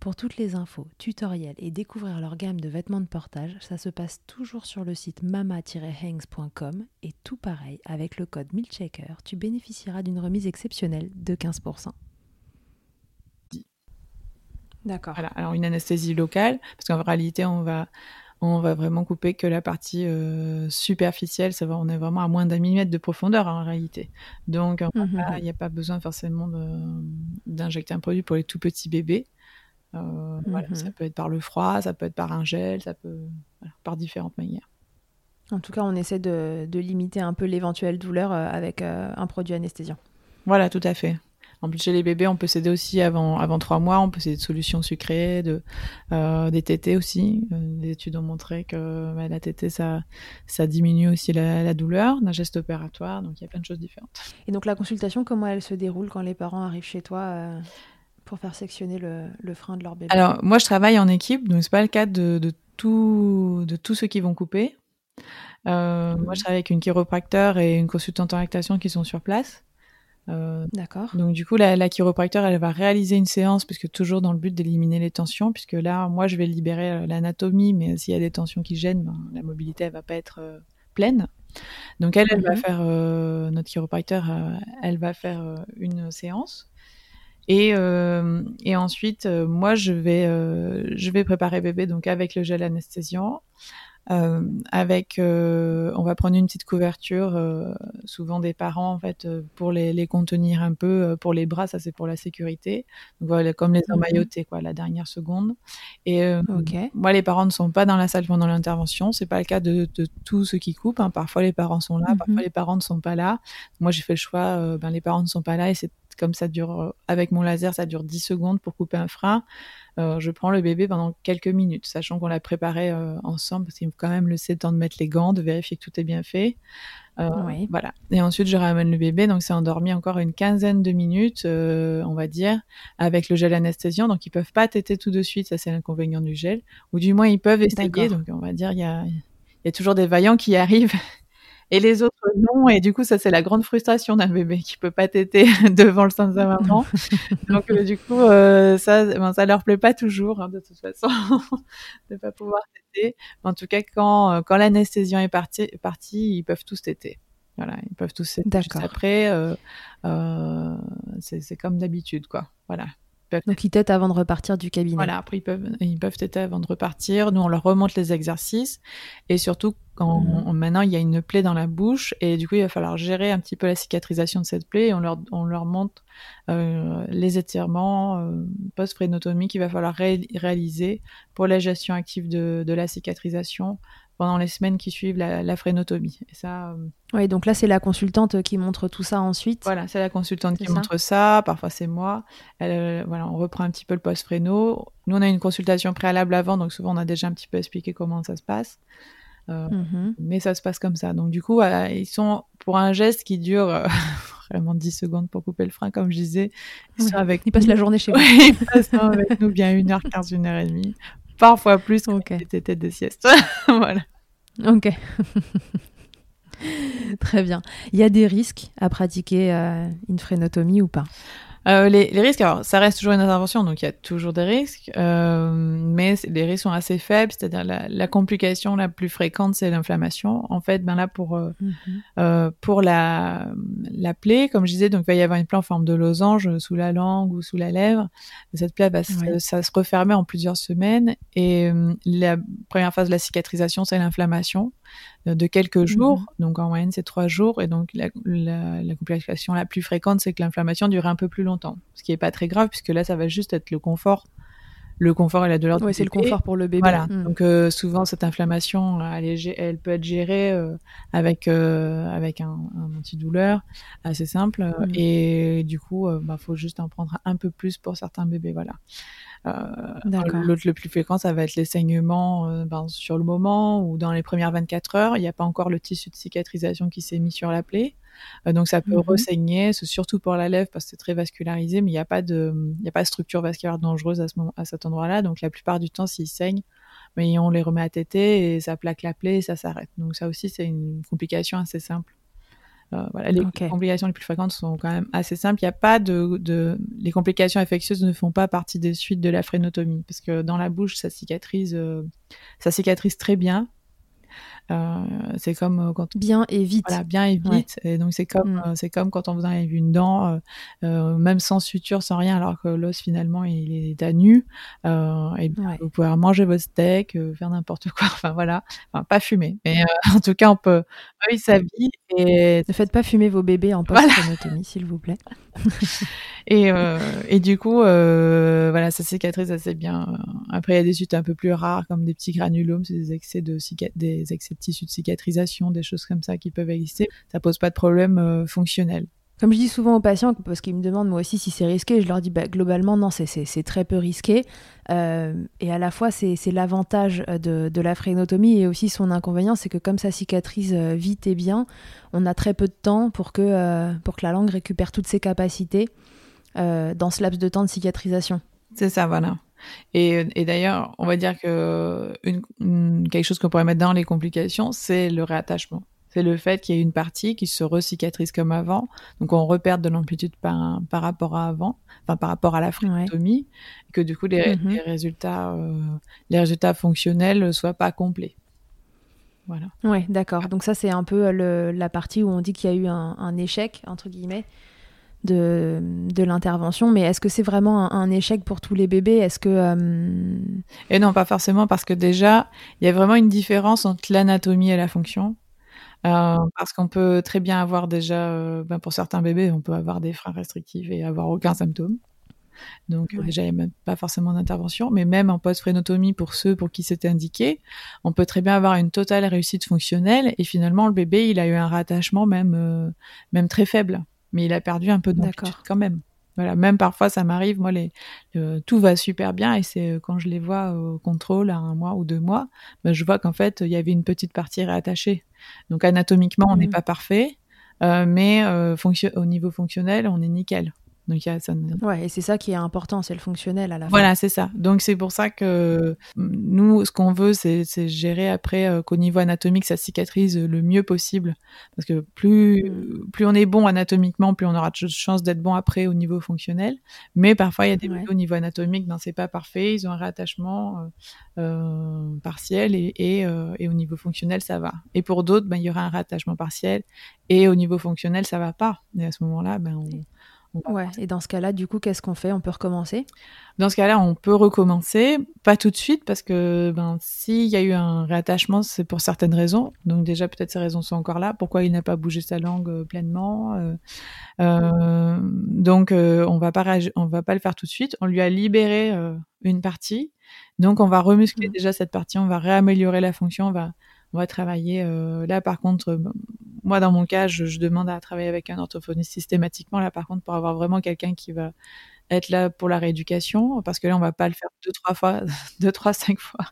Pour toutes les infos, tutoriels et découvrir leur gamme de vêtements de portage, ça se passe toujours sur le site mama-hangs.com et tout pareil, avec le code MILCHECKER, tu bénéficieras d'une remise exceptionnelle de 15%. D'accord. Voilà. Alors une anesthésie locale, parce qu'en réalité, on va, on va vraiment couper que la partie euh, superficielle. Ça va, on est vraiment à moins d'un millimètre de profondeur hein, en réalité. Donc il n'y mm -hmm. a pas besoin forcément d'injecter un produit pour les tout petits bébés. Euh, mm -hmm. voilà, ça peut être par le froid, ça peut être par un gel, ça peut voilà, par différentes manières. En tout cas, on essaie de, de limiter un peu l'éventuelle douleur euh, avec euh, un produit anesthésiant. Voilà, tout à fait. En plus, chez les bébés, on peut s'aider aussi avant, avant 3 mois. On peut s'aider de solutions sucrées, de, euh, des tétés aussi. Des études ont montré que bah, la tétée, ça, ça diminue aussi la, la douleur d'un geste opératoire. Donc, il y a plein de choses différentes. Et donc, la consultation, comment elle se déroule quand les parents arrivent chez toi euh, pour faire sectionner le, le, frein de leur bébé Alors, moi, je travaille en équipe, donc c'est pas le cas de, de, tout, de tous ceux qui vont couper. Euh, mmh. Moi, je travaille avec une chiropracteur et une consultante en lactation qui sont sur place. Euh, D'accord. Donc du coup, la, la, chiropracteur, elle va réaliser une séance, puisque toujours dans le but d'éliminer les tensions, puisque là, moi, je vais libérer euh, l'anatomie, mais s'il y a des tensions qui gênent, ben, la mobilité, elle va pas être euh, pleine. Donc elle, elle mm -hmm. va faire, euh, notre chiropracteur, elle va faire une séance. Et, et ensuite, moi, je vais, je vais préparer bébé donc avec le gel anesthésiant. Euh, avec, euh, on va prendre une petite couverture, euh, souvent des parents en fait, pour les, les contenir un peu. Pour les bras, ça c'est pour la sécurité. Donc voilà, comme les emmailloter quoi, la dernière seconde. Et okay. moi, les parents ne sont pas dans la salle pendant l'intervention. C'est pas le cas de, de tous ceux qui coupent. Hein. Parfois les parents sont là, mm -hmm. parfois les parents ne sont pas là. Moi, j'ai fait le choix. ben les parents ne sont pas là et c'est comme ça dure avec mon laser, ça dure 10 secondes pour couper un frein. Euh, je prends le bébé pendant quelques minutes, sachant qu'on l'a préparé euh, ensemble, parce qu'il faut quand même laisser le temps de mettre les gants, de vérifier que tout est bien fait. Euh, oui. Voilà. Et ensuite, je ramène le bébé, donc c'est endormi encore une quinzaine de minutes, euh, on va dire, avec le gel anesthésiant. Donc, ils peuvent pas téter tout de suite, ça c'est l'inconvénient du gel. Ou du moins, ils peuvent essayer. Donc, on va dire, il y a, y a toujours des vaillants qui arrivent et les autres non. Et du coup, ça, c'est la grande frustration d'un bébé qui peut pas téter devant le sein de sa maman. Donc, euh, du coup, euh, ça, ben, ça leur plaît pas toujours, hein, de toute façon, de pas pouvoir téter. Mais en tout cas, quand, euh, quand l'anesthésiant est parti, parti, ils peuvent tous téter. Voilà, ils peuvent tous téter. D'accord. Après, euh, euh, c'est comme d'habitude, quoi. Voilà. Donc ils t'aident avant de repartir du cabinet. Voilà, après ils peuvent, ils peuvent t'aider avant de repartir. Nous, on leur remonte les exercices. Et surtout, quand Mhm. on- maintenant il y a une plaie dans la bouche, et du coup il va falloir gérer un petit peu la cicatrisation de cette plaie. Et on leur, on leur montre euh, les étirements euh, post-frénotomie qu'il va falloir ré- réaliser pour la gestion active de, de la cicatrisation pendant les semaines qui suivent la, la frénotomie. Et ça, euh, Oui, donc là c'est la consultante qui montre tout ça ensuite. voilà, c'est la consultante qui ça montre ça. Parfois, c'est moi. Elle, euh, voilà, on reprend un petit peu le post-fréno. Nous, on a une consultation préalable avant, donc souvent, on a déjà un petit peu expliqué comment ça se passe. Euh, Mhm. Mais ça se passe comme ça. Donc, du coup, euh, ils sont pour un geste qui dure euh, vraiment 10 secondes pour couper le frein, comme je disais. Ils Ouais. sont avec Ils passent la journée chez. Ouais, ils passent avec nous bien 1h15, 1h30. Parfois plus quand Ok. c'était des siestes. voilà. Ok. Très bien. Il y a des risques à pratiquer euh, une frénotomie ou pas? Euh, les, les risques, alors ça reste toujours une intervention, donc il y a toujours des risques, euh, mais les risques sont assez faibles, c'est-à-dire la, la complication la plus fréquente, c'est l'inflammation. En fait, ben là pour euh, euh, pour la la plaie, comme je disais, donc il va y avoir une plaie en forme de losange sous la langue ou sous la lèvre. Cette plaie va Ouais. ça se refermer en plusieurs semaines, et euh, la première phase de la cicatrisation, c'est l'inflammation de quelques jours, donc en moyenne c'est trois jours, et donc la, la, la complication la plus fréquente, c'est que l'inflammation dure un peu plus longtemps, ce qui est pas très grave puisque là ça va juste être le confort, le confort et la douleur. Oui, c'est le confort pour le bébé. Voilà. Mm. Donc euh, souvent cette inflammation, elle, est gé- elle peut être gérée euh, avec euh, avec un, un antidouleur assez simple, euh, Mhm. et du coup, euh, bah, faut juste en prendre un peu plus pour certains bébés, voilà. Euh. L'autre le plus fréquent, ça va être les saignements euh, ben, sur le moment ou dans les premières 24 heures. Il n'y a pas encore le tissu de cicatrisation qui s'est mis sur la plaie. Euh, donc ça peut ressaigner, c'est surtout pour la lèvre parce que c'est très vascularisé, mais il n'y a pas de, il a pas de structure vasculaire dangereuse à ce moment, à cet endroit-là. Donc la plupart du temps, s'ils saignent, mais on les remet à téter et ça plaque la plaie et ça s'arrête. Donc ça aussi, c'est une complication assez simple. Euh, voilà, les complications les plus fréquentes sont quand même assez simples. Il n'y a pas de, de, les complications infectieuses ne font pas partie des suites de la frénotomie parce que dans la bouche, ça cicatrise, euh, ça cicatrise très bien. Euh, c'est comme euh, quand Bien et vite. voilà, bien et Ouais. vite. Et donc c'est comme Mm. euh, c'est comme quand on vous enlève une dent, même sans suture, sans rien, alors que l'os finalement il est à nu. Et Ouais. vous pouvez manger votre steak, faire n'importe quoi. Enfin voilà, enfin pas fumer, mais en tout cas on peut vivre sa vie et Ne faites pas fumer vos bébés en Voilà. post-frénotomie, s'il vous plaît. et, euh, et du coup euh, voilà ça cicatrise assez bien. Après il y a des suites un peu plus rares comme des petits granulomes, c'est des excès de des excès de tissu de cicatrisation, des choses comme ça qui peuvent exister. Ça pose pas de problème euh, fonctionnel. Comme je dis souvent aux patients, parce qu'ils me demandent moi aussi si c'est risqué, je leur dis bah, globalement non, c'est- très peu risqué. Euh, et à la fois, c'est l'avantage euh, de, de la frénotomie et aussi son inconvénient, c'est que comme ça cicatrise vite et bien, on a très peu de temps pour que, euh, pour que la langue récupère toutes ses capacités euh, dans ce laps de temps de cicatrisation. C'est ça, voilà. Et, et d'ailleurs, on va dire que une, une- quelque chose qu'on pourrait mettre dans les complications, c'est le réattachement. C'est le fait qu'il y ait une partie qui se recicatrise comme avant, donc on repère de l'amplitude par, par rapport à avant, enfin par rapport à la frénotomie, et que du coup les, Mhm. les résultats, euh, les résultats fonctionnels soient pas complets. Voilà. Ouais, d'accord. Donc ça, c'est un peu euh, le- la partie où on dit qu'il y a eu un, un échec, entre guillemets, de, de l'intervention. Mais est-ce que c'est vraiment un, un échec pour tous les bébés? Est-ce que... euh, Et non, pas forcément, parce que déjà, il y a vraiment une différence entre l'anatomie et la fonction. Euh, parce qu'on peut très bien avoir déjà, euh, ben pour certains bébés, on peut avoir des freins restrictifs et avoir aucun symptôme. Donc Ouais. déjà, il n'y a même pas forcément d'intervention. Mais même en post-frénotomie, pour ceux pour qui c'était indiqué, on peut très bien avoir une totale réussite fonctionnelle. Et finalement, le bébé, il a eu un rattachement même, euh, même très faible. Mais il a perdu un peu d'amplitude D'accord. quand même. Voilà, même parfois ça m'arrive, moi les, euh, tout va super bien et c'est euh, quand je les vois au contrôle à un mois ou deux mois, ben, je vois qu'en fait il y avait une petite partie réattachée. Donc anatomiquement on n'est Mhm. pas parfait, euh, mais euh, fonction- au niveau fonctionnel on est nickel. Donc y a ça. Ouais, et c'est ça qui est important, c'est le fonctionnel à la fin. Voilà, c'est ça. Donc c'est pour ça que mm, nous, ce qu'on veut, c'est gérer après euh, qu'au niveau anatomique, ça cicatrise le mieux possible. Parce que plus plus on est bon anatomiquement, plus on aura de chances d'être bon après au niveau fonctionnel. Mais parfois, il y a des Ouais. au niveau anatomique, non, c'est pas parfait. Ils ont un réattachement euh, euh, partiel et, et, euh, et au niveau fonctionnel, ça va. Et pour d'autres, ben, il y aura un réattachement partiel et au niveau fonctionnel, ça va pas. Et à ce moment-là, ben, on, Ouais, et dans ce cas-là, du coup, qu'est-ce qu'on fait? On peut recommencer? Dans ce cas-là, on peut recommencer, pas tout de suite, parce que ben, s'il y a eu un réattachement, c'est pour certaines raisons. Donc déjà, peut-être ces raisons sont encore là. Pourquoi il n'a pas bougé sa langue euh, pleinement euh, euh, Donc, on va pas on va pas le faire tout de suite. On lui a libéré une partie, donc on va remuscler mmh. déjà cette partie, on va réaméliorer la fonction, on va on va travailler. là, par contre, moi, dans mon cas, je, demande à travailler avec un orthophoniste systématiquement. Là, par contre, pour avoir vraiment quelqu'un qui va être là pour la rééducation, parce que là, on va pas le faire deux, trois fois, deux, trois, cinq fois.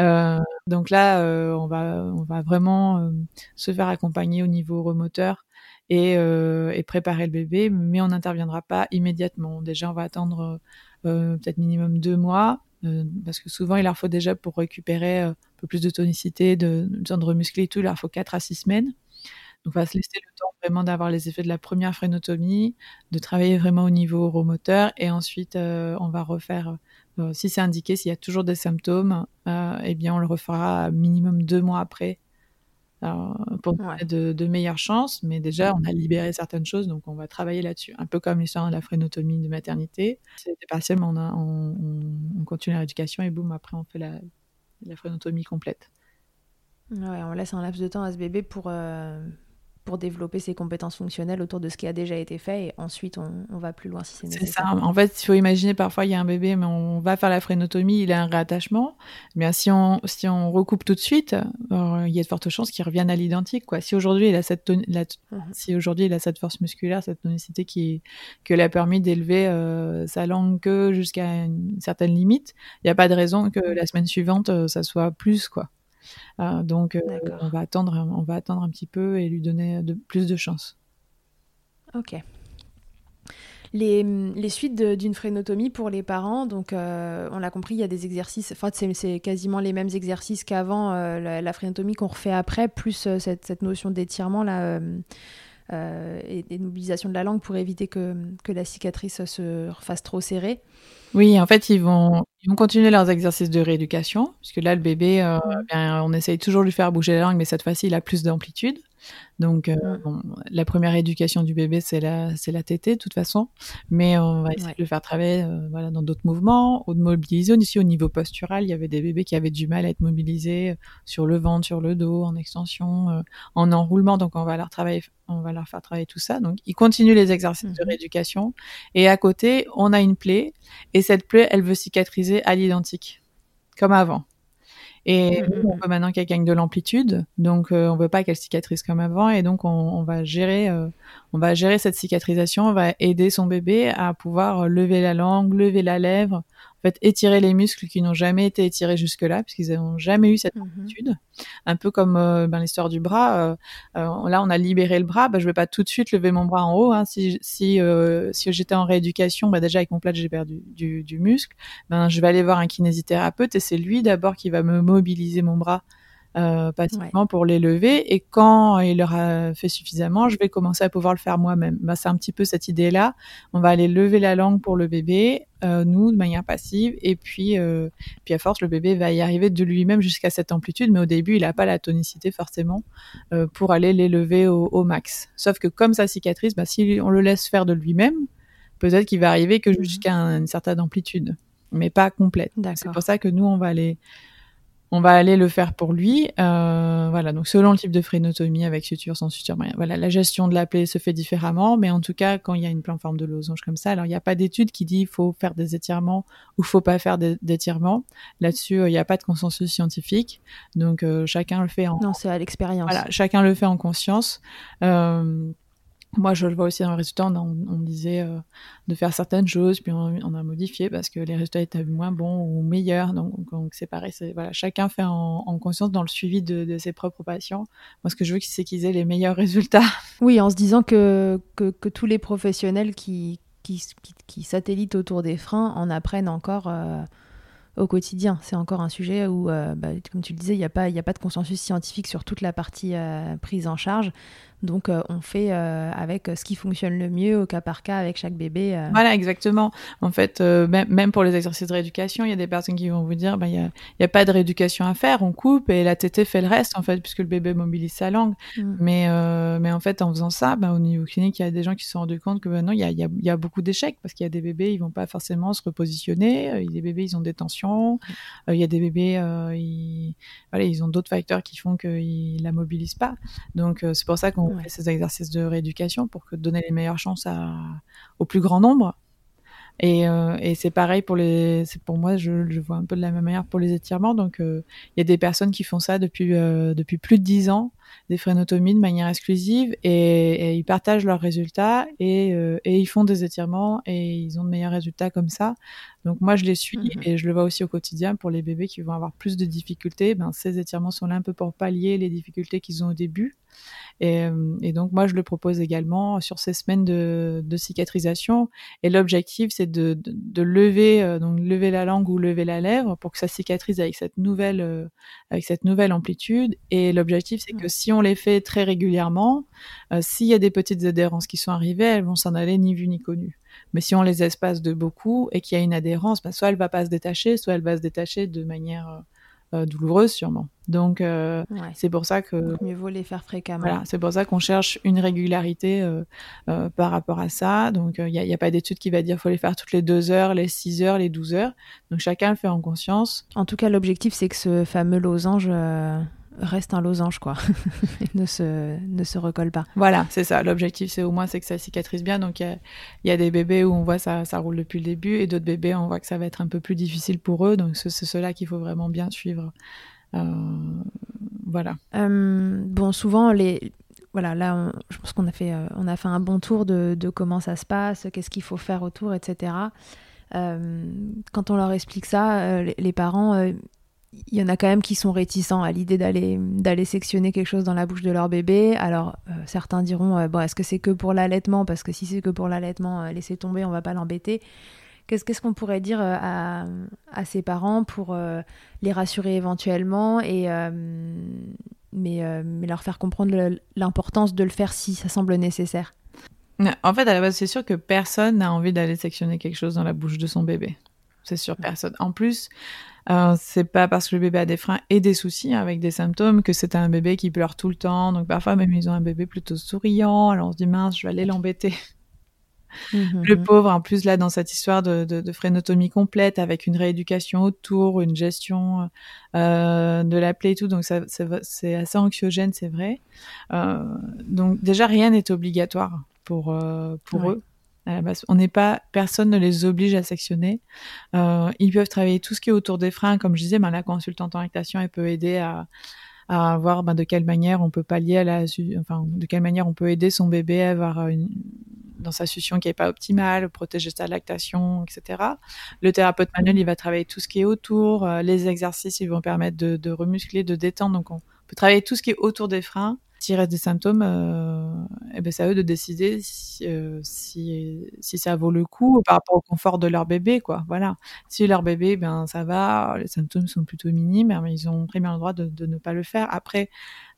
Euh, donc là, euh, on va, vraiment euh, se faire accompagner au niveau remoteur et, et préparer le bébé, mais on n'interviendra pas immédiatement. Déjà, on va attendre peut-être minimum deux mois, parce que souvent, il leur faut déjà pour récupérer un peu plus de tonicité, de, de remuscler et tout, il leur faut quatre à six semaines. Donc, on va se laisser le temps vraiment d'avoir les effets de la première phrénotomie, de travailler vraiment au niveau oromoteur, et ensuite, euh, on va refaire, euh, si c'est indiqué, s'il y a toujours des symptômes, euh, eh bien, on le refera minimum deux mois après pour de, de, meilleures chances. Mais déjà, on a libéré certaines choses, donc on va travailler là-dessus. Un peu comme l'histoire de la phrénotomie de maternité. C'était partiel, mais on, on, continue la rééducation et boum, après, on fait la, la phrénotomie complète. Ouais, on laisse un laps de temps à ce bébé pour, pour développer ses compétences fonctionnelles autour de ce qui a déjà été fait et ensuite on, va plus loin si c'est nécessaire. C'est ça. En fait, il faut imaginer parfois il y a un bébé mais on va faire la phrénotomie, il a un réattachement. Mais si on si on recoupe tout de suite, il y a de fortes chances qu'il revienne à l'identique quoi. Si aujourd'hui il a cette mhm. si aujourd'hui il a cette force musculaire, cette tonicité qui que l'a permis d'élever euh, sa langue que jusqu'à une certaine limite, il n'y a pas de raison que la semaine suivante euh, ça soit plus quoi. Euh, donc, euh, on va attendre, on va attendre un petit peu et lui donner de, plus de chance. Ok. Les, les, suites d'une phrénotomie pour les parents, donc euh, on l'a compris, il y a des exercices, enfin c'est quasiment les mêmes exercices qu'avant la, phrénotomie qu'on refait après, plus cette, cette, notion d'étirement là, et, de mobilisation de la langue pour éviter que, que la cicatrice se fasse trop serrée. Oui, en fait, ils vont, ils vont continuer leurs exercices de rééducation, puisque là, le bébé, euh, bien, on essaye toujours de lui faire bouger la langue, mais cette fois-ci, il a plus d'amplitude. Donc, euh, la première éducation du bébé, c'est la, c'est la tétée, de toute façon. Mais on va essayer de le faire travailler euh, voilà, dans d'autres mouvements, ou de mobiliser. Ici, au niveau postural, il y avait des bébés qui avaient du mal à être mobilisés sur le ventre, sur le dos, en extension, en enroulement. Donc, on va leur travailler, on va leur faire travailler tout ça. Donc, ils continuent les exercices de mhm. rééducation. Et à côté, on a une plaie. Et cette plaie, elle veut cicatriser à l'identique, comme avant. Et mmh, mmh, on veut maintenant qu'elle gagne de l'amplitude, donc euh, on veut pas qu'elle cicatrise comme avant, et donc on, va gérer, euh, on va gérer cette cicatrisation, on va aider son bébé à pouvoir lever la langue, lever la lèvre, fait étirer les muscles qui n'ont jamais été étirés jusque-là, puisqu'ils n'ont jamais eu cette mhm. amplitude. Un peu comme euh, ben, l'histoire du bras. Euh, euh, là, on a libéré le bras. Ben, je vais pas tout de suite lever mon bras en haut. Hein. Si, si, si j'étais en rééducation, ben, déjà avec mon plat, j'ai perdu du, du, muscle. Ben, je vais aller voir un kinésithérapeute et c'est lui d'abord qui va me mobiliser mon bras euh, pour les lever. Et quand il aura fait suffisamment, je vais commencer à pouvoir le faire moi-même. Bah, c'est un petit peu cette idée-là. On va aller lever la langue pour le bébé, euh, nous, de manière passive. Et puis, euh, puis à force, le bébé va y arriver de lui-même jusqu'à cette amplitude. Mais au début, il n'a pas la tonicité forcément euh, pour aller l'élever au, au, max. Sauf que comme sa cicatrice, bah, si on le laisse faire de lui-même, peut-être qu'il va arriver que mmh. jusqu'à une certaine amplitude, mais pas complète. C'est pour ça que nous, on va aller on va aller le faire pour lui. Euh, voilà, donc selon le type de phrénotomie, avec suture, sans suture, voilà, la gestion de la plaie se fait différemment, mais en tout cas, quand il y a une pleine forme de losange comme ça, alors il n'y a pas d'étude qui dit il faut faire des étirements ou faut pas faire d'étirements. Là-dessus, euh, il n'y a pas de consensus scientifique, donc euh, chacun le fait en. Non, c'est à l'expérience. Voilà, chacun le fait en conscience. Euh, moi, je le vois aussi dans le résultat, on, disait euh, de faire certaines choses, puis on, a modifié parce que les résultats étaient moins bons ou meilleurs. Donc, c'est pareil, voilà, chacun fait en, conscience dans le suivi de, ses propres patients. Moi, ce que je veux, c'est qu'ils aient les meilleurs résultats. Oui, en se disant que, que, tous les professionnels qui, qui, qui, satellitent autour des freins en apprennent encore. Euh, au quotidien. C'est encore un sujet où, euh, bah, comme tu le disais, il n'y a, a pas de consensus scientifique sur toute la partie prise en charge. Donc, euh, on fait euh, avec ce qui fonctionne le mieux au cas par cas avec chaque bébé. Euh. Voilà, exactement. En fait, même pour les exercices de rééducation, il y a des personnes qui vont vous dire, bah, il n'y a, a, pas de rééducation à faire, on coupe et la tétée fait le reste, en fait, puisque le bébé mobilise sa langue. Mm. Mais, mais en fait, en faisant ça, bah, au niveau clinique, il y a des gens qui se sont rendus compte que bah, non, il y a, y, y a, beaucoup d'échecs parce qu'il y a des bébés, ils vont pas forcément se repositionner. Il y a des bébés, ils ont des tensions. Mm. il y a des bébés, ils, voilà, ils ont d'autres facteurs qui font qu'ils la mobilisent pas. Donc, c'est pour ça qu'on fait ces exercices de rééducation pour que donner les meilleures chances à, au plus grand nombre. Et, euh, et c'est pareil pour les, c'est pour moi, je, je, vois un peu de la même manière pour les étirements. Donc, euh, il y a des personnes qui font ça depuis euh, depuis plus de dix ans, des frénotomies de manière exclusive, et, ils partagent leurs résultats et, et ils font des étirements et ils ont de meilleurs résultats comme ça. Donc moi, je les suis mmh et je le vois aussi au quotidien pour les bébés qui vont avoir plus de difficultés. Ben ces étirements sont là un peu pour pallier les difficultés qu'ils ont au début. Et, euh, et, donc moi, je le propose également sur ces semaines de, de cicatrisation. Et l'objectif, c'est de, de, de, lever, euh, donc lever la langue ou lever la lèvre pour que ça cicatrise avec cette nouvelle, euh, avec cette nouvelle amplitude. Et l'objectif, c'est que si on les fait très régulièrement, s'il y a des petites adhérences qui sont arrivées, elles vont s'en aller ni vu ni connu. Mais si on les espace de beaucoup et qu'il y a une adhérence, bah, soit elle va pas se détacher, soit elle va se détacher de manière euh, douloureuse sûrement. Donc euh, c'est pour ça que mieux vaut les faire fréquemment. Voilà, c'est pour ça qu'on cherche une régularité euh, par rapport à ça. Donc il n'y a, a, pas d'étude qui va dire faut les faire toutes les deux heures, les 6 heures, les 12 heures. Donc chacun le fait en conscience. En tout cas, l'objectif c'est que ce fameux losange reste un losange, quoi. ne, se, ne se recolle pas. Voilà, c'est ça. L'objectif, c'est au moins c'est que ça cicatrise bien. Donc, il y, y a, des bébés où on voit ça, ça roule depuis le début et d'autres bébés, on voit que ça va être un peu plus difficile pour eux. Donc, c'est cela qu'il faut vraiment bien suivre. Euh, voilà. Euh, bon, souvent, les, voilà, là, je pense qu'on a fait, euh, on a fait un bon tour de, de comment ça se passe, qu'est-ce qu'il faut faire autour, etc. quand on leur explique ça, les, les parents, il y en a quand même qui sont réticents à l'idée d'aller d'aller sectionner quelque chose dans la bouche de leur bébé. Alors euh, certains diront euh, bon est-ce que c'est que pour l'allaitement? Parce que si c'est que pour l'allaitement euh, laissez tomber on va pas l'embêter. Qu'est-ce qu'on pourrait dire à, à ces parents pour les rassurer éventuellement et mais, mais leur faire comprendre l'importance de le faire si ça semble nécessaire? En fait, à la base, c'est sûr que personne n'a envie d'aller sectionner quelque chose dans la bouche de son bébé. C'est sûr, personne. En plus, euh, c'est pas parce que le bébé a des freins et des soucis avec des symptômes que c'est un bébé qui pleure tout le temps. Donc parfois même ils ont un bébé plutôt souriant. Alors on se dit mince, je vais aller l'embêter. Mhm. Le pauvre, en plus là dans cette histoire de, de, de, frénotomie complète avec une rééducation autour, une gestion euh, de la plaie et tout, donc c'est assez anxiogène, c'est vrai. Euh, donc déjà rien n'est obligatoire pour euh, pour eux on n'est pas, personne ne les oblige à sectionner. Euh, ils peuvent travailler tout ce qui est autour des freins, comme je disais, ben, la consultante en rectation, elle peut aider à, voir ben, de quelle manière on peut pallier à la, enfin, de quelle manière on peut aider son bébé à avoir une, dans sa succion qui est pas optimale, protéger sa lactation, etc. Le thérapeute manuel, il va travailler tout ce qui est autour, euh, les exercices, ils vont permettre de, de remuscler, de détendre. Donc, on peut travailler tout ce qui est autour des freins s'il reste des symptômes, euh, eh ben c'est à eux de décider si, euh, si, si, ça vaut le coup par rapport au confort de leur bébé, quoi. Voilà. Si leur bébé, ben ça va, les symptômes sont plutôt minimes, mais ils ont très bien le droit de, de ne pas le faire après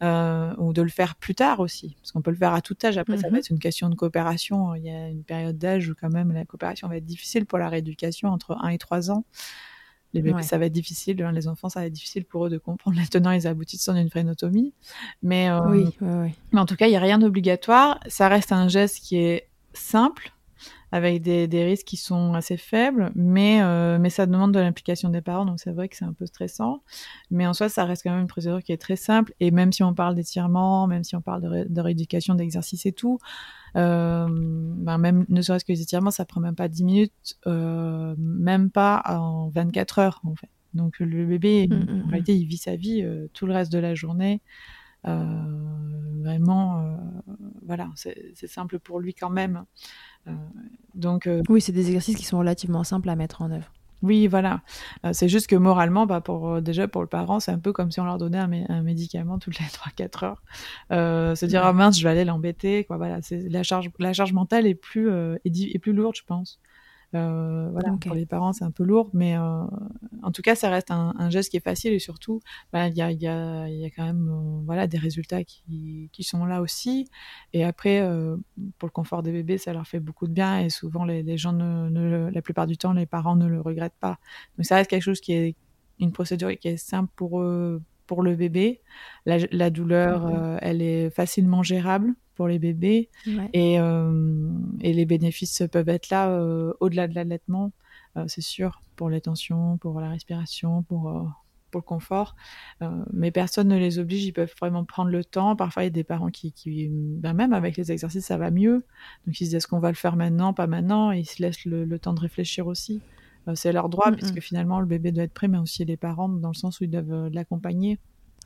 euh, ou de le faire plus tard aussi, parce qu'on peut le faire à tout âge. Après, ça va mmh être une question de coopération. Il y a une période d'âge où quand même la coopération va être difficile pour la rééducation entre 1 et 3 ans. Les bébés, ça va être difficile. Hein, les enfants, ça va être difficile pour eux de comprendre les tenants et les aboutissants d'une frénotomie. Mais, euh, oui, oui, mais en tout cas, il n'y a rien d'obligatoire. Ça reste un geste qui est simple, avec des, des, risques qui sont assez faibles, mais, euh, mais ça demande de l'implication des parents, donc c'est vrai que c'est un peu stressant. Mais en soi, ça reste quand même une procédure qui est très simple, et même si on parle d'étirement, même si on parle de, de rééducation, d'exercice et tout, euh, ben même ne serait-ce que les étirements, ça prend même pas 10 minutes, euh, même pas en 24 heures en fait. Donc le bébé, mmh, mmh, en mmh. réalité, il vit sa vie euh, tout le reste de la journée. Euh, vraiment, euh, voilà, c'est simple pour lui quand même. Euh, donc, oui, c'est des exercices qui sont relativement simples à mettre en œuvre. Oui, voilà. c'est juste que moralement, bah pour déjà pour le parent, c'est un peu comme si on leur donnait un, médicament toutes les 3-4 heures. Euh, se dire ah mince, je vais aller l'embêter. Voilà, la charge, la charge mentale est plus est, est, plus lourde, je pense. Euh, voilà, pour les parents, c'est un peu lourd, mais euh, en tout cas, ça reste un, un, geste qui est facile et surtout, bah, il y, a, y, a, y, a, quand même euh, voilà, des résultats qui, qui, sont là aussi. Et après, pour le confort des bébés, ça leur fait beaucoup de bien et souvent, les, les gens, ne, ne, la plupart du temps, les parents ne le regrettent pas. Donc, ça reste quelque chose qui est une procédure qui est simple pour pour le bébé. La, la douleur, mmh. elle est facilement gérable pour les bébés ouais. et, euh, et, les bénéfices peuvent être là euh, au-delà de l'allaitement, euh, c'est sûr, pour les tensions, pour la respiration, pour, pour le confort. Mais personne ne les oblige, ils peuvent vraiment prendre le temps. Parfois, il y a des parents qui, qui ben même avec les exercices, ça va mieux. Donc, ils se disent est-ce qu'on va le faire maintenant, pas maintenant, et ils se laissent le, le temps de réfléchir aussi c'est leur droit, Mm-hmm. puisque finalement, le bébé doit être prêt, mais aussi les parents, dans le sens où ils doivent l'accompagner.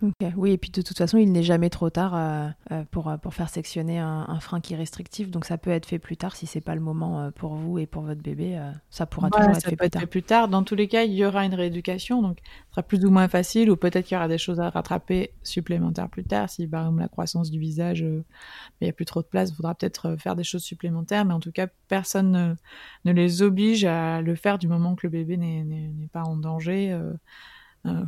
Okay. Oui, et puis de toute façon, il n'est jamais trop tard euh, euh, pour, pour faire sectionner un, un, frein qui est restrictif. Donc ça peut être fait plus tard si c'est pas le moment euh, pour vous et pour votre bébé. euh, ça pourra Voilà, toujours être fait peut plus être tard. fait plus tard. Dans tous les cas, il y aura une rééducation, donc ce sera plus ou moins facile, ou peut-être qu'il y aura des choses à rattraper supplémentaires plus tard. Si par exemple la croissance du visage, euh, il n'y a plus trop de place, il faudra peut-être euh, faire des choses supplémentaires. Mais en tout cas, personne ne, ne les oblige à le faire du moment que le bébé n'est pas en danger. Euh,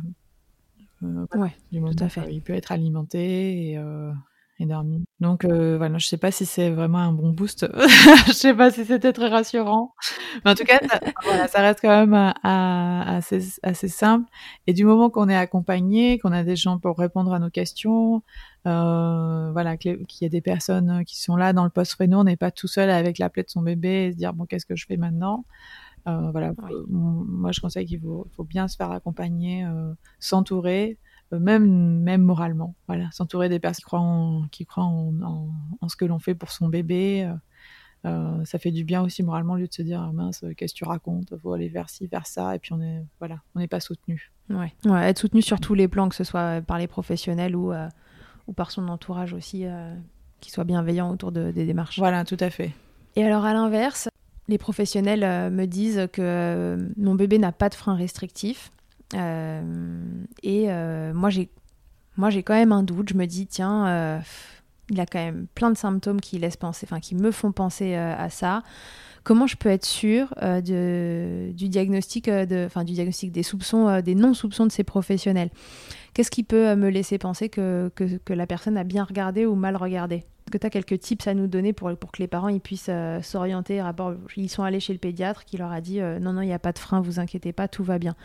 euh, ouais, du moment tout à fait. il peut être alimenté et, euh, et dormi. Donc euh, voilà, je sais pas si c'est vraiment un bon boost. je sais pas si c'était très rassurant. Mais en tout cas, ça, voilà, ça reste quand même à, à, assez, assez simple. Et du moment qu'on est accompagné, qu'on a des gens pour répondre à nos questions, euh, voilà, qu'il y a des personnes qui sont là dans le post-réno, on n'est pas tout seul avec la plaie de son bébé et se dire bon qu'est-ce que je fais maintenant? Euh, voilà, Oui. euh, moi je conseille qu'il faut, faut bien se faire accompagner, euh, s'entourer, même même moralement. Voilà, s'entourer des personnes qui croient en, qui croient en, en, en ce que l'on fait pour son bébé. euh, ça fait du bien aussi moralement au lieu de se dire ah, mince qu'est-ce que tu racontes faut aller vers ci vers ça et puis on est voilà on n'est pas soutenu Ouais. ouais, être soutenu sur tous les plans, que ce soit par les professionnels ou, euh, ou par son entourage aussi, euh, qui soit bienveillant autour de, des démarches. voilà tout à fait Et alors à l'inverse, les professionnels euh, me disent que euh, mon bébé n'a pas de frein restrictif. Euh, et moi, j'ai, moi, j'ai quand même un doute. Je me dis, tiens, il a quand même plein de symptômes qui laissent penser, qui me font penser à ça. Comment je peux être sûre du diagnostic, de, du diagnostic des soupçons, des non-soupçons de ces professionnels? Qu'est-ce qui peut me laisser penser que, la personne a bien regardé ou mal regardé? Que tu as quelques tips à nous donner pour, pour que les parents ils puissent euh, s'orienter rapport Ils sont allés chez le pédiatre qui leur a dit euh, non, non, il n'y a pas de frein, vous inquiétez pas, tout va bien.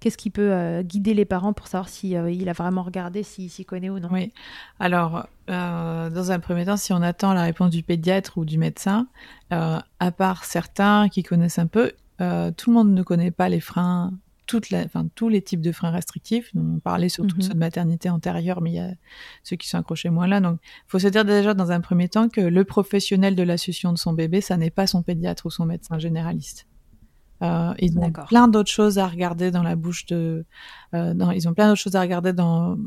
Qu'est-ce qui peut euh, guider les parents pour savoir si euh, il a vraiment regardé, s'il s'y connaît ou non? Oui. Alors, dans un premier temps, si on attend la réponse du pédiatre ou du médecin, à part certains qui connaissent un peu, tout le monde ne connaît pas les freins toute la, enfin, tous les types de freins restrictifs. On parlait surtout Mhm. de ceux de maternité antérieure, mais il y a ceux qui sont accrochés moins là. Donc, il faut se dire déjà dans un premier temps que le professionnel de la succion de son bébé, ça n'est pas son pédiatre ou son médecin généraliste. Euh, ils ont plein d'autres choses à regarder dans la bouche de. euh, dans- ils ont plein d'autres choses à regarder dans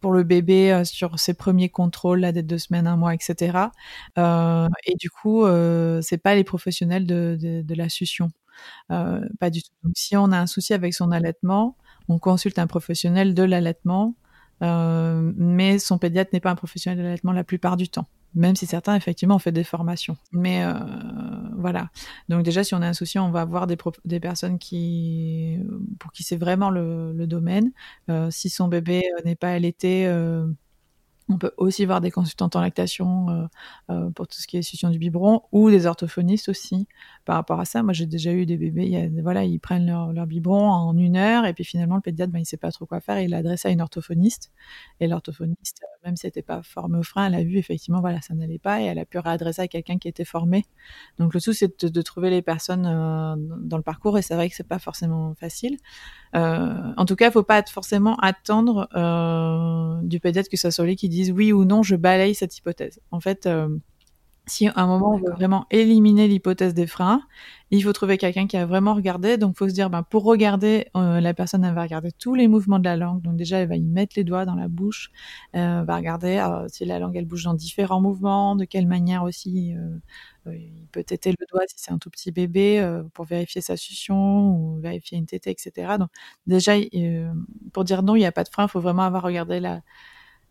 pour le bébé euh, sur ses premiers contrôles, là, des deux semaines, un mois, etc. Et du coup, c'est pas les professionnels de, de, de la succion. Euh, pas du tout. Donc, si on a un souci avec son allaitement, on consulte un professionnel de l'allaitement, euh, mais son pédiatre n'est pas un professionnel de l'allaitement la plupart du temps. Même si certains, effectivement, ont fait des formations. Mais euh, voilà. Donc déjà, si on a un souci, on va voir des, personnes qui, pour qui c'est vraiment le, domaine. Si son bébé n'est pas allaité, on peut aussi voir des consultantes en lactation pour tout ce qui est succion du biberon ou des orthophonistes aussi par rapport à ça. Moi, j'ai déjà eu des bébés, voilà, ils prennent leur, leur, biberon en une heure et puis finalement le pédiatre, ben, il sait pas trop quoi faire. Il l'a adressé à une orthophoniste et l'orthophoniste, même si elle n'était pas formée au frein, elle a vu effectivement, voilà, ça n'allait pas et elle a pu réadresser à quelqu'un qui était formé. Donc le tout, c'est de, de, trouver les personnes euh, dans le parcours et c'est vrai que c'est pas forcément facile. Euh, en tout cas, faut pas forcément attendre euh, du pédiatre que ça soit lui qui dise oui ou non, je balaye cette hypothèse. En fait, euh, si à un moment on veut vraiment éliminer l'hypothèse des freins, il faut trouver quelqu'un qui a vraiment regardé. Donc, faut se dire, ben, pour regarder, euh, la personne elle va regarder tous les mouvements de la langue. Donc déjà, elle va y mettre les doigts dans la bouche, euh, va regarder euh, si la langue elle bouge dans différents mouvements, de quelle manière aussi. euh, il peut têter le doigt si c'est un tout petit bébé euh, pour vérifier sa succion ou vérifier une tétée, etc. Donc déjà, euh, pour dire non, il n'y a pas de frein, il faut vraiment avoir regardé la,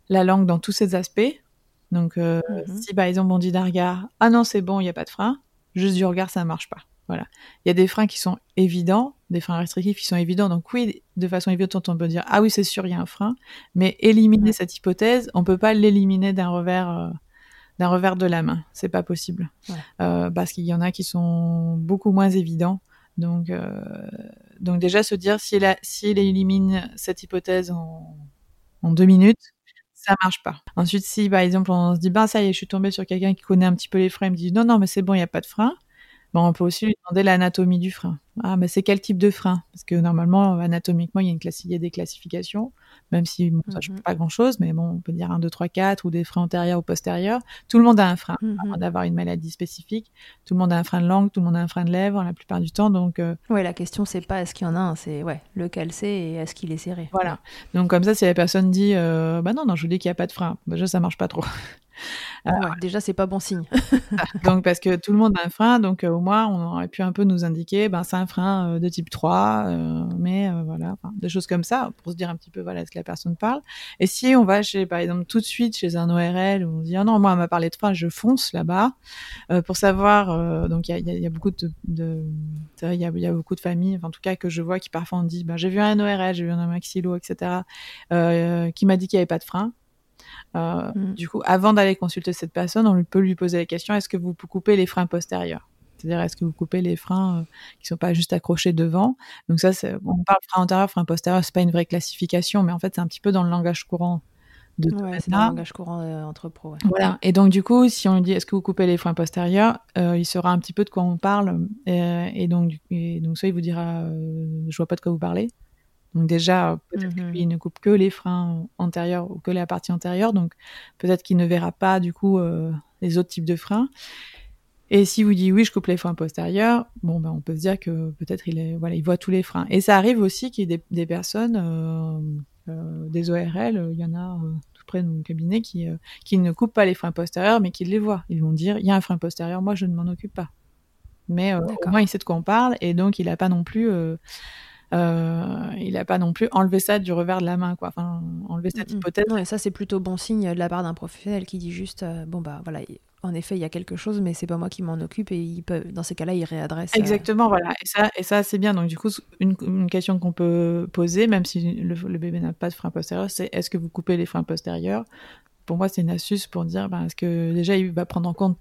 la langue dans tous ses aspects. Donc, euh, Mhm. si par exemple on dit d'un regard, ah non, c'est bon, il n'y a pas de frein, juste du regard, ça ne marche pas. Voilà. Il y a des freins qui sont évidents, des freins restrictifs qui sont évidents. Donc oui, de façon évidente, on peut dire ah oui, c'est sûr, il y a un frein. Mais éliminer cette hypothèse, on peut pas l'éliminer d'un revers. Euh, d'un revers de la main, c'est pas possible, euh, parce qu'il y en a qui sont beaucoup moins évidents. Donc, euh, donc déjà se dire s'il si élimine cette hypothèse en, en deux minutes, ça marche pas. Ensuite, si par exemple on se dit bah ça y est, je suis tombé sur quelqu'un qui connaît un petit peu les freins, il me dit non non mais c'est bon, il y a pas de frein. Bon, on peut aussi lui demander l'anatomie du frein. Ah, mais c'est quel type de frein? Parce que normalement, anatomiquement, il y a, une il y a des classifications, même si bon, ça ne mhm. pas grand-chose, mais bon, on peut dire 1, 2, 3, 4, ou des freins antérieurs ou postérieurs. Tout le monde a un frein, mm d'avoir une maladie spécifique. Tout le monde a un frein de langue, tout le monde a un frein de lèvres, la plupart du temps. Donc, euh... Oui, la question, c'est pas est-ce qu'il y en a un, c'est ouais, lequel c'est et est-ce qu'il est serré? Voilà. Donc, comme ça, si la personne dit, euh, bah non, non, je vous dis qu'il n'y a pas de frein, déjà, ça marche pas trop. Déjà, c'est pas bon signe. donc, parce que tout le monde a un frein, donc euh, au moins, on aurait pu un peu nous indiquer, ben, c'est un frein euh, de type 3, euh, mais voilà, des choses comme ça, pour se dire un petit peu, voilà, ce que la personne parle. Et si on va chez, par exemple, tout de suite chez un ORL, où on dit, ah non, moi, on m'a parlé de frein, je fonce là-bas, pour savoir, donc il y a, y a, beaucoup de, de il y a, y a, beaucoup de familles, enfin, en tout cas, que je vois qui parfois on dit, ben, j'ai vu un ORL, j'ai vu un maxillo, etc., qui m'a dit qu'il n'y avait pas de frein. Euh, mm. Du coup, avant d'aller consulter cette personne, on peut lui poser la question est-ce que vous coupez les freins postérieurs? C'est-à-dire, est-ce que vous coupez les freins euh, qui sont pas juste accrochés devant? Donc ça, on parle frein antérieur, frein postérieur, c'est pas une vraie classification, mais en fait, c'est un petit peu dans le langage courant de ouais, c'est le langage courant euh, entre pros. Voilà. Et donc du coup, si on lui dit est-ce que vous coupez les freins postérieurs, il saura un petit peu de quoi on parle. Et, donc, et donc soit il vous dira je vois pas de quoi vous parlez. Donc déjà, peut-être qu'il mhm. ne coupe que les freins antérieurs ou que la partie antérieure, donc peut-être qu'il ne verra pas du coup euh, les autres types de freins. Et si vous dites oui, je coupe les freins postérieurs, bon ben on peut se dire que peut-être il est voilà, il voit tous les freins. Et ça arrive aussi qu'il y ait des, personnes, euh, euh, des ORL, il y en a tout près de mon cabinet qui qui ne coupent pas les freins postérieurs, mais qui les voient. Ils vont dire il y a un frein postérieur, moi je ne m'en occupe pas. Mais au moins il sait de quoi on parle et donc il n'a pas non plus euh, il n'a pas non plus enlevé ça du revers de la main, quoi. Enfin, enlevé cette hypothèse. Non, et ça, c'est plutôt bon signe de la part d'un professionnel qui dit juste, euh, bon bah voilà, en effet, il y a quelque chose, mais c'est pas moi qui m'en occupe et il peut, dans ces cas-là, il réadresse. Euh, Exactement, voilà. Et ça, et ça c'est bien. Donc du coup, une, question qu'on peut poser, même si le, bébé n'a pas de frein postérieur, c'est est-ce que vous coupez les freins postérieurs? Pour moi, c'est une astuce pour dire, ben, est-ce que déjà il va prendre en compte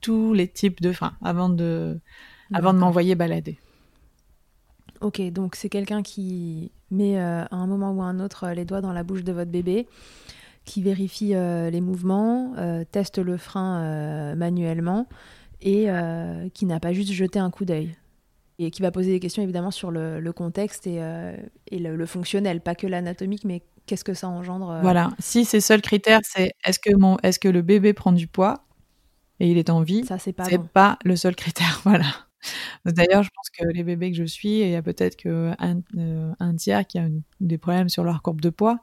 tous les types de freins avant de, avant de m'envoyer balader. Ok, donc c'est quelqu'un qui met euh, à un moment ou à un autre euh, les doigts dans la bouche de votre bébé, qui vérifie euh, les mouvements, teste le frein manuellement et qui n'a pas juste jeté un coup d'œil. Et qui va poser des questions évidemment sur le, contexte et, le, fonctionnel, pas que l'anatomique, mais qu'est-ce que ça engendre. Voilà, si ces seuls critères, c'est est-ce que, est que le bébé prend du poids et il est en vie, ça c'est pas, pas le seul critère, voilà. D'ailleurs, je pense que les bébés que je suis, il y a peut-être qu'un euh, un tiers qui a des problèmes sur leur courbe de poids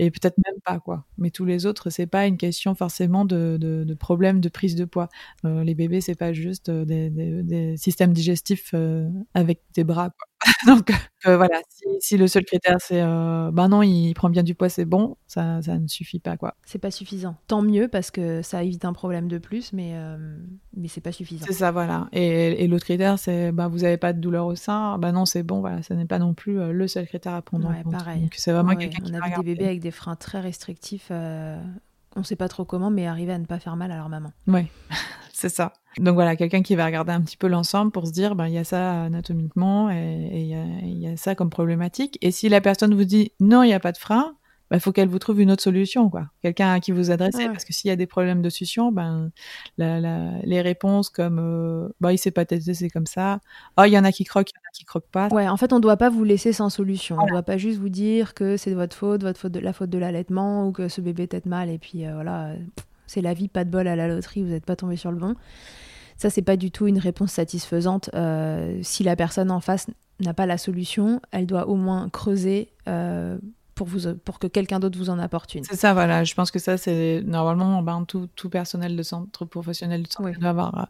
et peut-être même pas quoi. Mais tous les autres, c'est pas une question forcément de, de, de problème de prise de poids. Euh, les bébés, c'est pas juste euh, des, systèmes digestifs avec des bras. Donc euh, voilà, si, si, le seul critère c'est euh, ben non, il prend bien du poids, c'est bon, ça, ça ne suffit pas quoi. C'est pas suffisant. Tant mieux parce que ça évite un problème de plus, mais euh, mais c'est pas suffisant. C'est ça voilà. Et, et l'autre critère c'est ben vous avez pas de douleur au sein, ben non c'est bon voilà, ça n'est pas non plus le seul critère à prendre ouais, en compte. Pareil. c'est vraiment quelqu'un qui On a vu des bébés avec des freins très restrictifs. On sait pas trop comment, mais arriver à ne pas faire mal à leur maman. Oui, c'est ça. Donc voilà, quelqu'un qui va regarder un petit peu l'ensemble pour se dire, ben il y a ça anatomiquement et il y, y, a ça comme problématique. Et si la personne vous dit non, il n'y a pas de frein, bah, faut qu'elle vous trouve une autre solution, quoi. Quelqu'un à qui vous adresser, parce que s'il y a des problèmes de succion, ben la, la, les réponses comme euh, bah il s'est pas testé, c'est comme ça. Oh, il y en a qui croquent, il y en a qui croquent pas. Ouais, en fait, on doit pas vous laisser sans solution. On doit pas juste vous dire que c'est votre faute, votre faute de la faute de l'allaitement ou que ce bébé tête mal et puis euh, voilà, c'est la vie, pas de bol à la loterie, vous n'êtes pas tombé sur le bon. Ça, c'est pas du tout une réponse satisfaisante. Euh, si la personne en face n'a pas la solution, elle doit au moins creuser euh, pour, vous, pour que quelqu'un d'autre vous en apporte une. C'est ça, voilà. Je pense que ça, c'est normalement, ben, tout, tout, personnel de centre professionnel de santé doit avoir.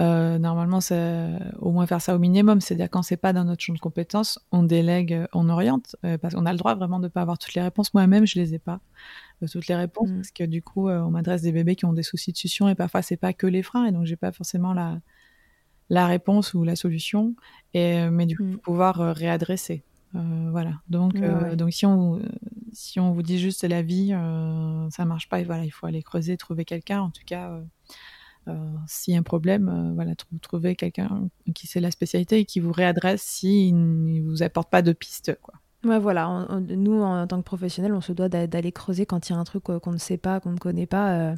Euh, normalement, c'est au moins faire ça au minimum. C'est-à-dire quand c'est pas dans notre champ de compétences, on délègue, on oriente, parce qu'on a le droit vraiment de pas avoir toutes les réponses. Moi-même, je les ai pas toutes les réponses mm. parce que du coup, euh, on m'adresse des bébés qui ont des soucis de succion et parfois c'est pas que les freins et donc j'ai pas forcément la la réponse ou la solution, et, mais du coup, mm. pouvoir réadresser. Voilà. Donc, donc si on si on vous dit juste c'est la vie, ça marche pas. Et voilà, il faut aller creuser, trouver quelqu'un. En tout cas, s'il y a un problème, voilà, trouver quelqu'un qui sait la spécialité et qui vous réadresse s'il ne vous apporte pas de piste, quoi. Ouais, voilà. nous, en, tant que professionnels, on se doit d'aller creuser quand il y a un truc qu'on ne sait pas, qu'on ne connaît pas. Euh,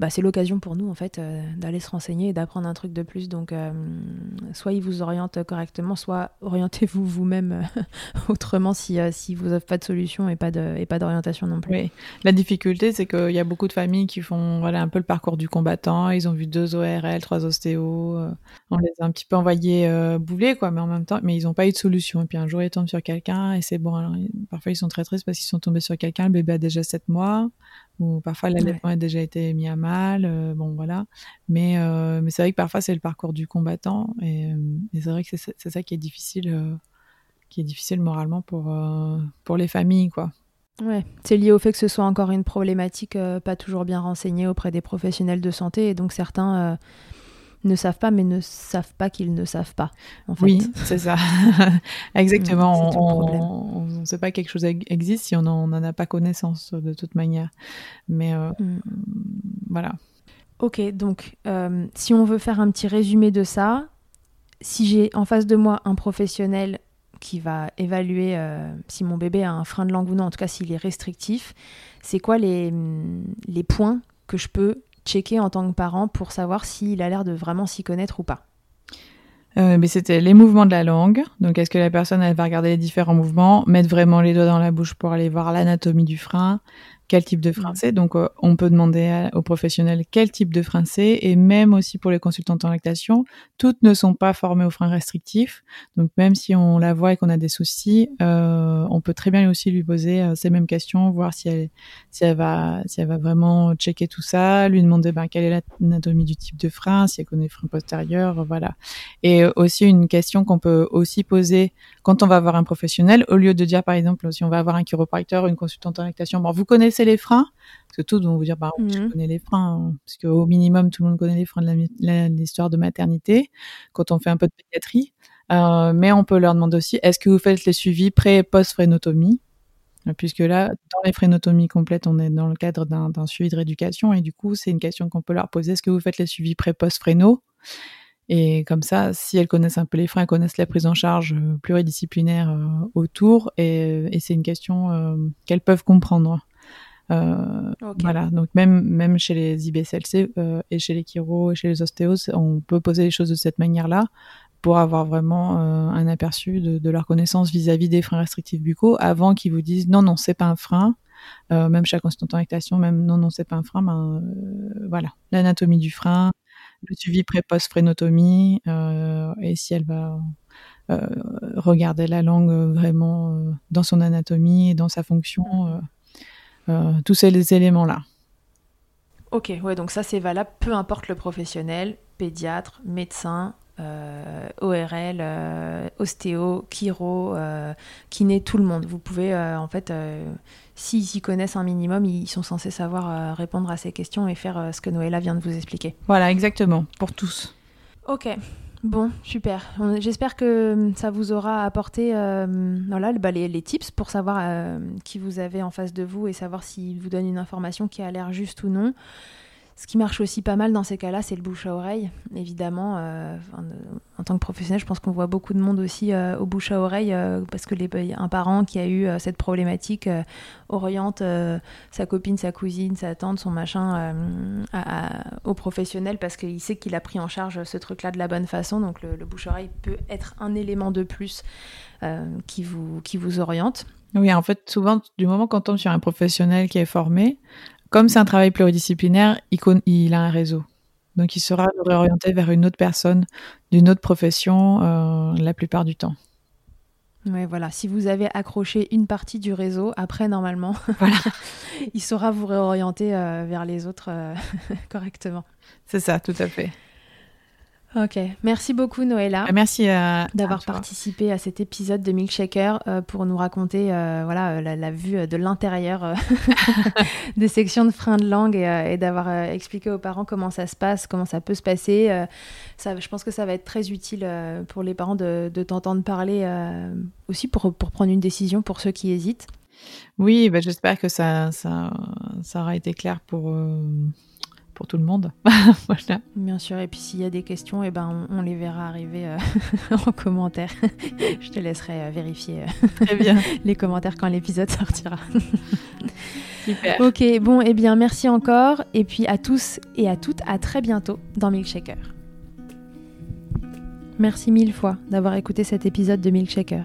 bah, c'est l'occasion pour nous, en fait, euh, d'aller se renseigner et d'apprendre un truc de plus. Donc, euh, soit ils vous orientent correctement, soit orientez-vous vous-même autrement si, si vous n'avez pas de solution et pas d'orientation non plus. La difficulté, c'est qu'il y a beaucoup de familles qui font voilà, un peu le parcours du combattant. Ils ont vu deux ORL, trois ostéos. on les a un petit peu envoyés bouler, quoi, mais en même temps, mais ils n'ont pas eu de solution. Et puis un jour, ils tombent sur quelqu'un et c'est bon. Alors, parfois, ils sont très tristes parce qu'ils sont tombés sur quelqu'un, le bébé a déjà 7 mois, ou parfois l'allaitement a déjà été mis à mal. Euh, bon, voilà. Mais, euh, mais c'est vrai que parfois, c'est le parcours du combattant. Et, euh, c'est vrai que c'est ça qui est difficile, qui est difficile moralement pour, pour les familles, quoi. Ouais, c'est lié au fait que ce soit encore une problématique pas toujours bien renseignée auprès des professionnels de santé. Et donc, certains ne savent pas, mais ne savent pas qu'ils ne savent pas. Oui, c'est ça. Exactement. on ne sait pas que quelque chose existe si on n'en a pas connaissance de toute manière. Mais euh, mm. voilà. Ok, donc euh, si on veut faire un petit résumé de ça, si j'ai en face de moi un professionnel qui va évaluer euh, si mon bébé a un frein de langue ou non, en tout cas s'il est restrictif, c'est quoi les, les points que je peux checker en tant que parent pour savoir s'il a l'air de vraiment s'y connaître ou pas euh, mais c'était les mouvements de la langue. Donc, est-ce que la personne, va regarder les différents mouvements, mettre vraiment les doigts dans la bouche pour aller voir l'anatomie du frein, quel type de frein c'est. Donc, euh, on peut demander aux professionnels quel type de frein c'est, et même aussi pour les consultantes en lactation, toutes ne sont pas formées au frein restrictif. Donc, même si on la voit et qu'on a des soucis, euh, on peut très bien aussi lui poser euh, ces mêmes questions, voir si elle, si elle va, si elle va vraiment checker tout ça, lui demander ben, quelle est l'anatomie du type de frein, si elle connaît le frein postérieur, voilà. Et aussi une question qu'on peut aussi poser quand on va voir un professionnel, au lieu de dire par exemple si on va avoir un chiropracteur, une consultante en lactation, bon, vous connaissez les freins. Parce que tous vont vous dire, bah, je mhm. connais les freins, hein, parce qu'au minimum, tout le monde connaît les freins de l'histoire de maternité, quand on fait un peu de pédiatrie. Euh, mais on peut leur demander aussi, est-ce que vous faites les suivis pré et post-frénotomie Puisque là, dans les frénotomies complètes, on est dans le cadre d'un suivi de rééducation, et du coup, c'est une question qu'on peut leur poser, est-ce que vous faites les suivis pré-post-fréno et comme ça, si elles connaissent un peu les freins, elles connaissent la prise en charge euh, pluridisciplinaire euh, autour, et, et c'est une question qu'elles peuvent comprendre. Euh, voilà, donc même, même chez les IBSLC euh, et chez les chiro et chez les ostéos, on peut poser les choses de cette manière-là pour avoir vraiment euh, un aperçu de, leur connaissance vis-à-vis des freins restrictifs buccaux avant qu'ils vous disent non, non, c'est pas un frein. même chaque consultant en même non, non, c'est pas un frein, ben, voilà, l'anatomie du frein, le suivi pré-post frénotomie, et si elle va regarder la langue vraiment dans son anatomie et dans sa fonction, euh, tous ces éléments-là. Ok, ouais, donc ça c'est valable, peu importe le professionnel, pédiatre, médecin, euh, ORL, euh, ostéo, chiro, kiné, tout le monde. Vous pouvez, en fait, s'ils s'y connaissent un minimum, ils sont censés savoir répondre à ces questions et faire ce que Noëlla vient de vous expliquer. Voilà, exactement, pour tous. Ok, Bon, super. J'espère que ça vous aura apporté voilà, bah, les, tips pour savoir euh, qui vous avez en face de vous et savoir s'il vous donne une information qui a l'air juste ou non. Ce qui marche aussi pas mal dans ces cas-là, c'est le bouche à oreille, évidemment. Euh, en tant que professionnel, je pense qu'on voit beaucoup de monde aussi euh, au bouche à oreille euh, parce que un parent qui a eu cette problématique oriente sa copine, sa cousine, sa tante, son machin au professionnel parce qu'il sait qu'il a pris en charge ce truc-là de la bonne façon. Donc le, le bouche à oreille peut être un élément de plus qui, vous, qui vous oriente. Oui, en fait, souvent, du moment qu'on tombe sur un professionnel qui est formé, comme c'est un travail pluridisciplinaire, il, il, a un réseau. Donc il sera réorienté vers une autre personne d'une autre profession euh, la plupart du temps. Oui, voilà. Si vous avez accroché une partie du réseau, après, normalement, il saura vous réorienter euh, vers les autres euh, correctement. C'est ça, tout à fait. Ok, merci beaucoup Noëlla. Ah, merci d'avoir participé à cet épisode de Milkshaker euh, pour nous raconter euh, voilà, euh, la, vue de l'intérieur des sections de frein de langue et, d'avoir expliqué aux parents comment ça se passe, comment ça peut se passer. ça, je pense que ça va être très utile pour les parents de, t'entendre parler aussi pour, pour prendre une décision pour ceux qui hésitent. Oui, bah, j'espère que ça, ça, ça, aura été clair pour pour tout le monde. Bien sûr, et puis s'il y a des questions, eh ben, on, les verra arriver euh, en commentaire. Je te laisserai euh, vérifier euh, Très bien. les commentaires quand l'épisode sortira. Super. Ok, bon, eh bien merci encore, et puis à tous et à toutes, à très bientôt dans Milkshaker. Merci mille fois d'avoir écouté cet épisode de Milkshaker.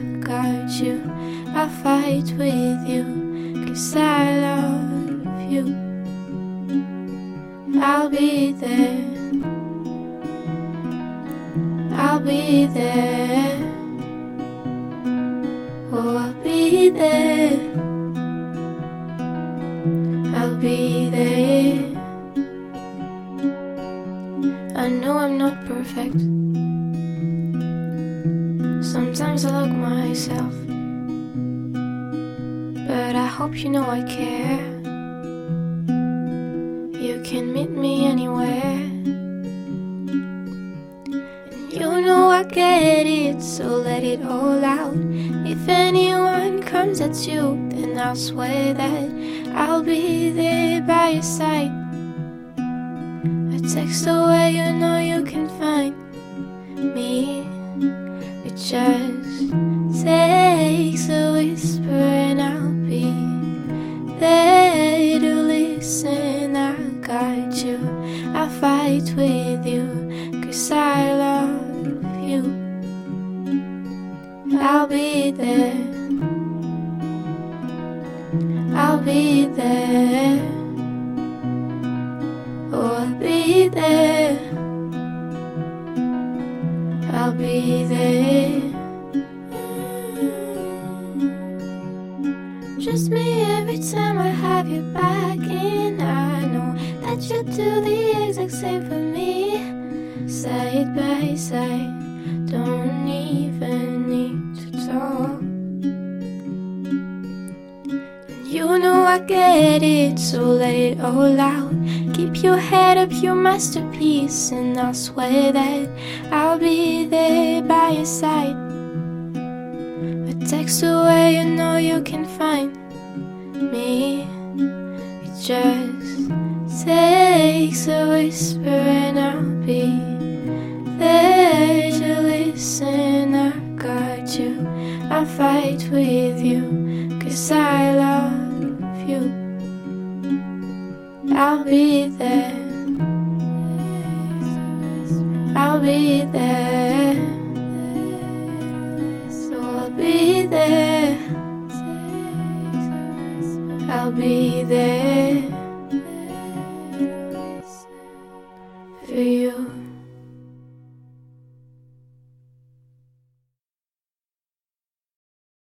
got you. I'll fight with you, cause I love you. I'll be there. I'll be there. Oh, I'll be there. Myself, but I hope you know I care. You can meet me anywhere. And you know I get it, so let it all out. If anyone comes at you, then I'll swear that I'll be there by your side.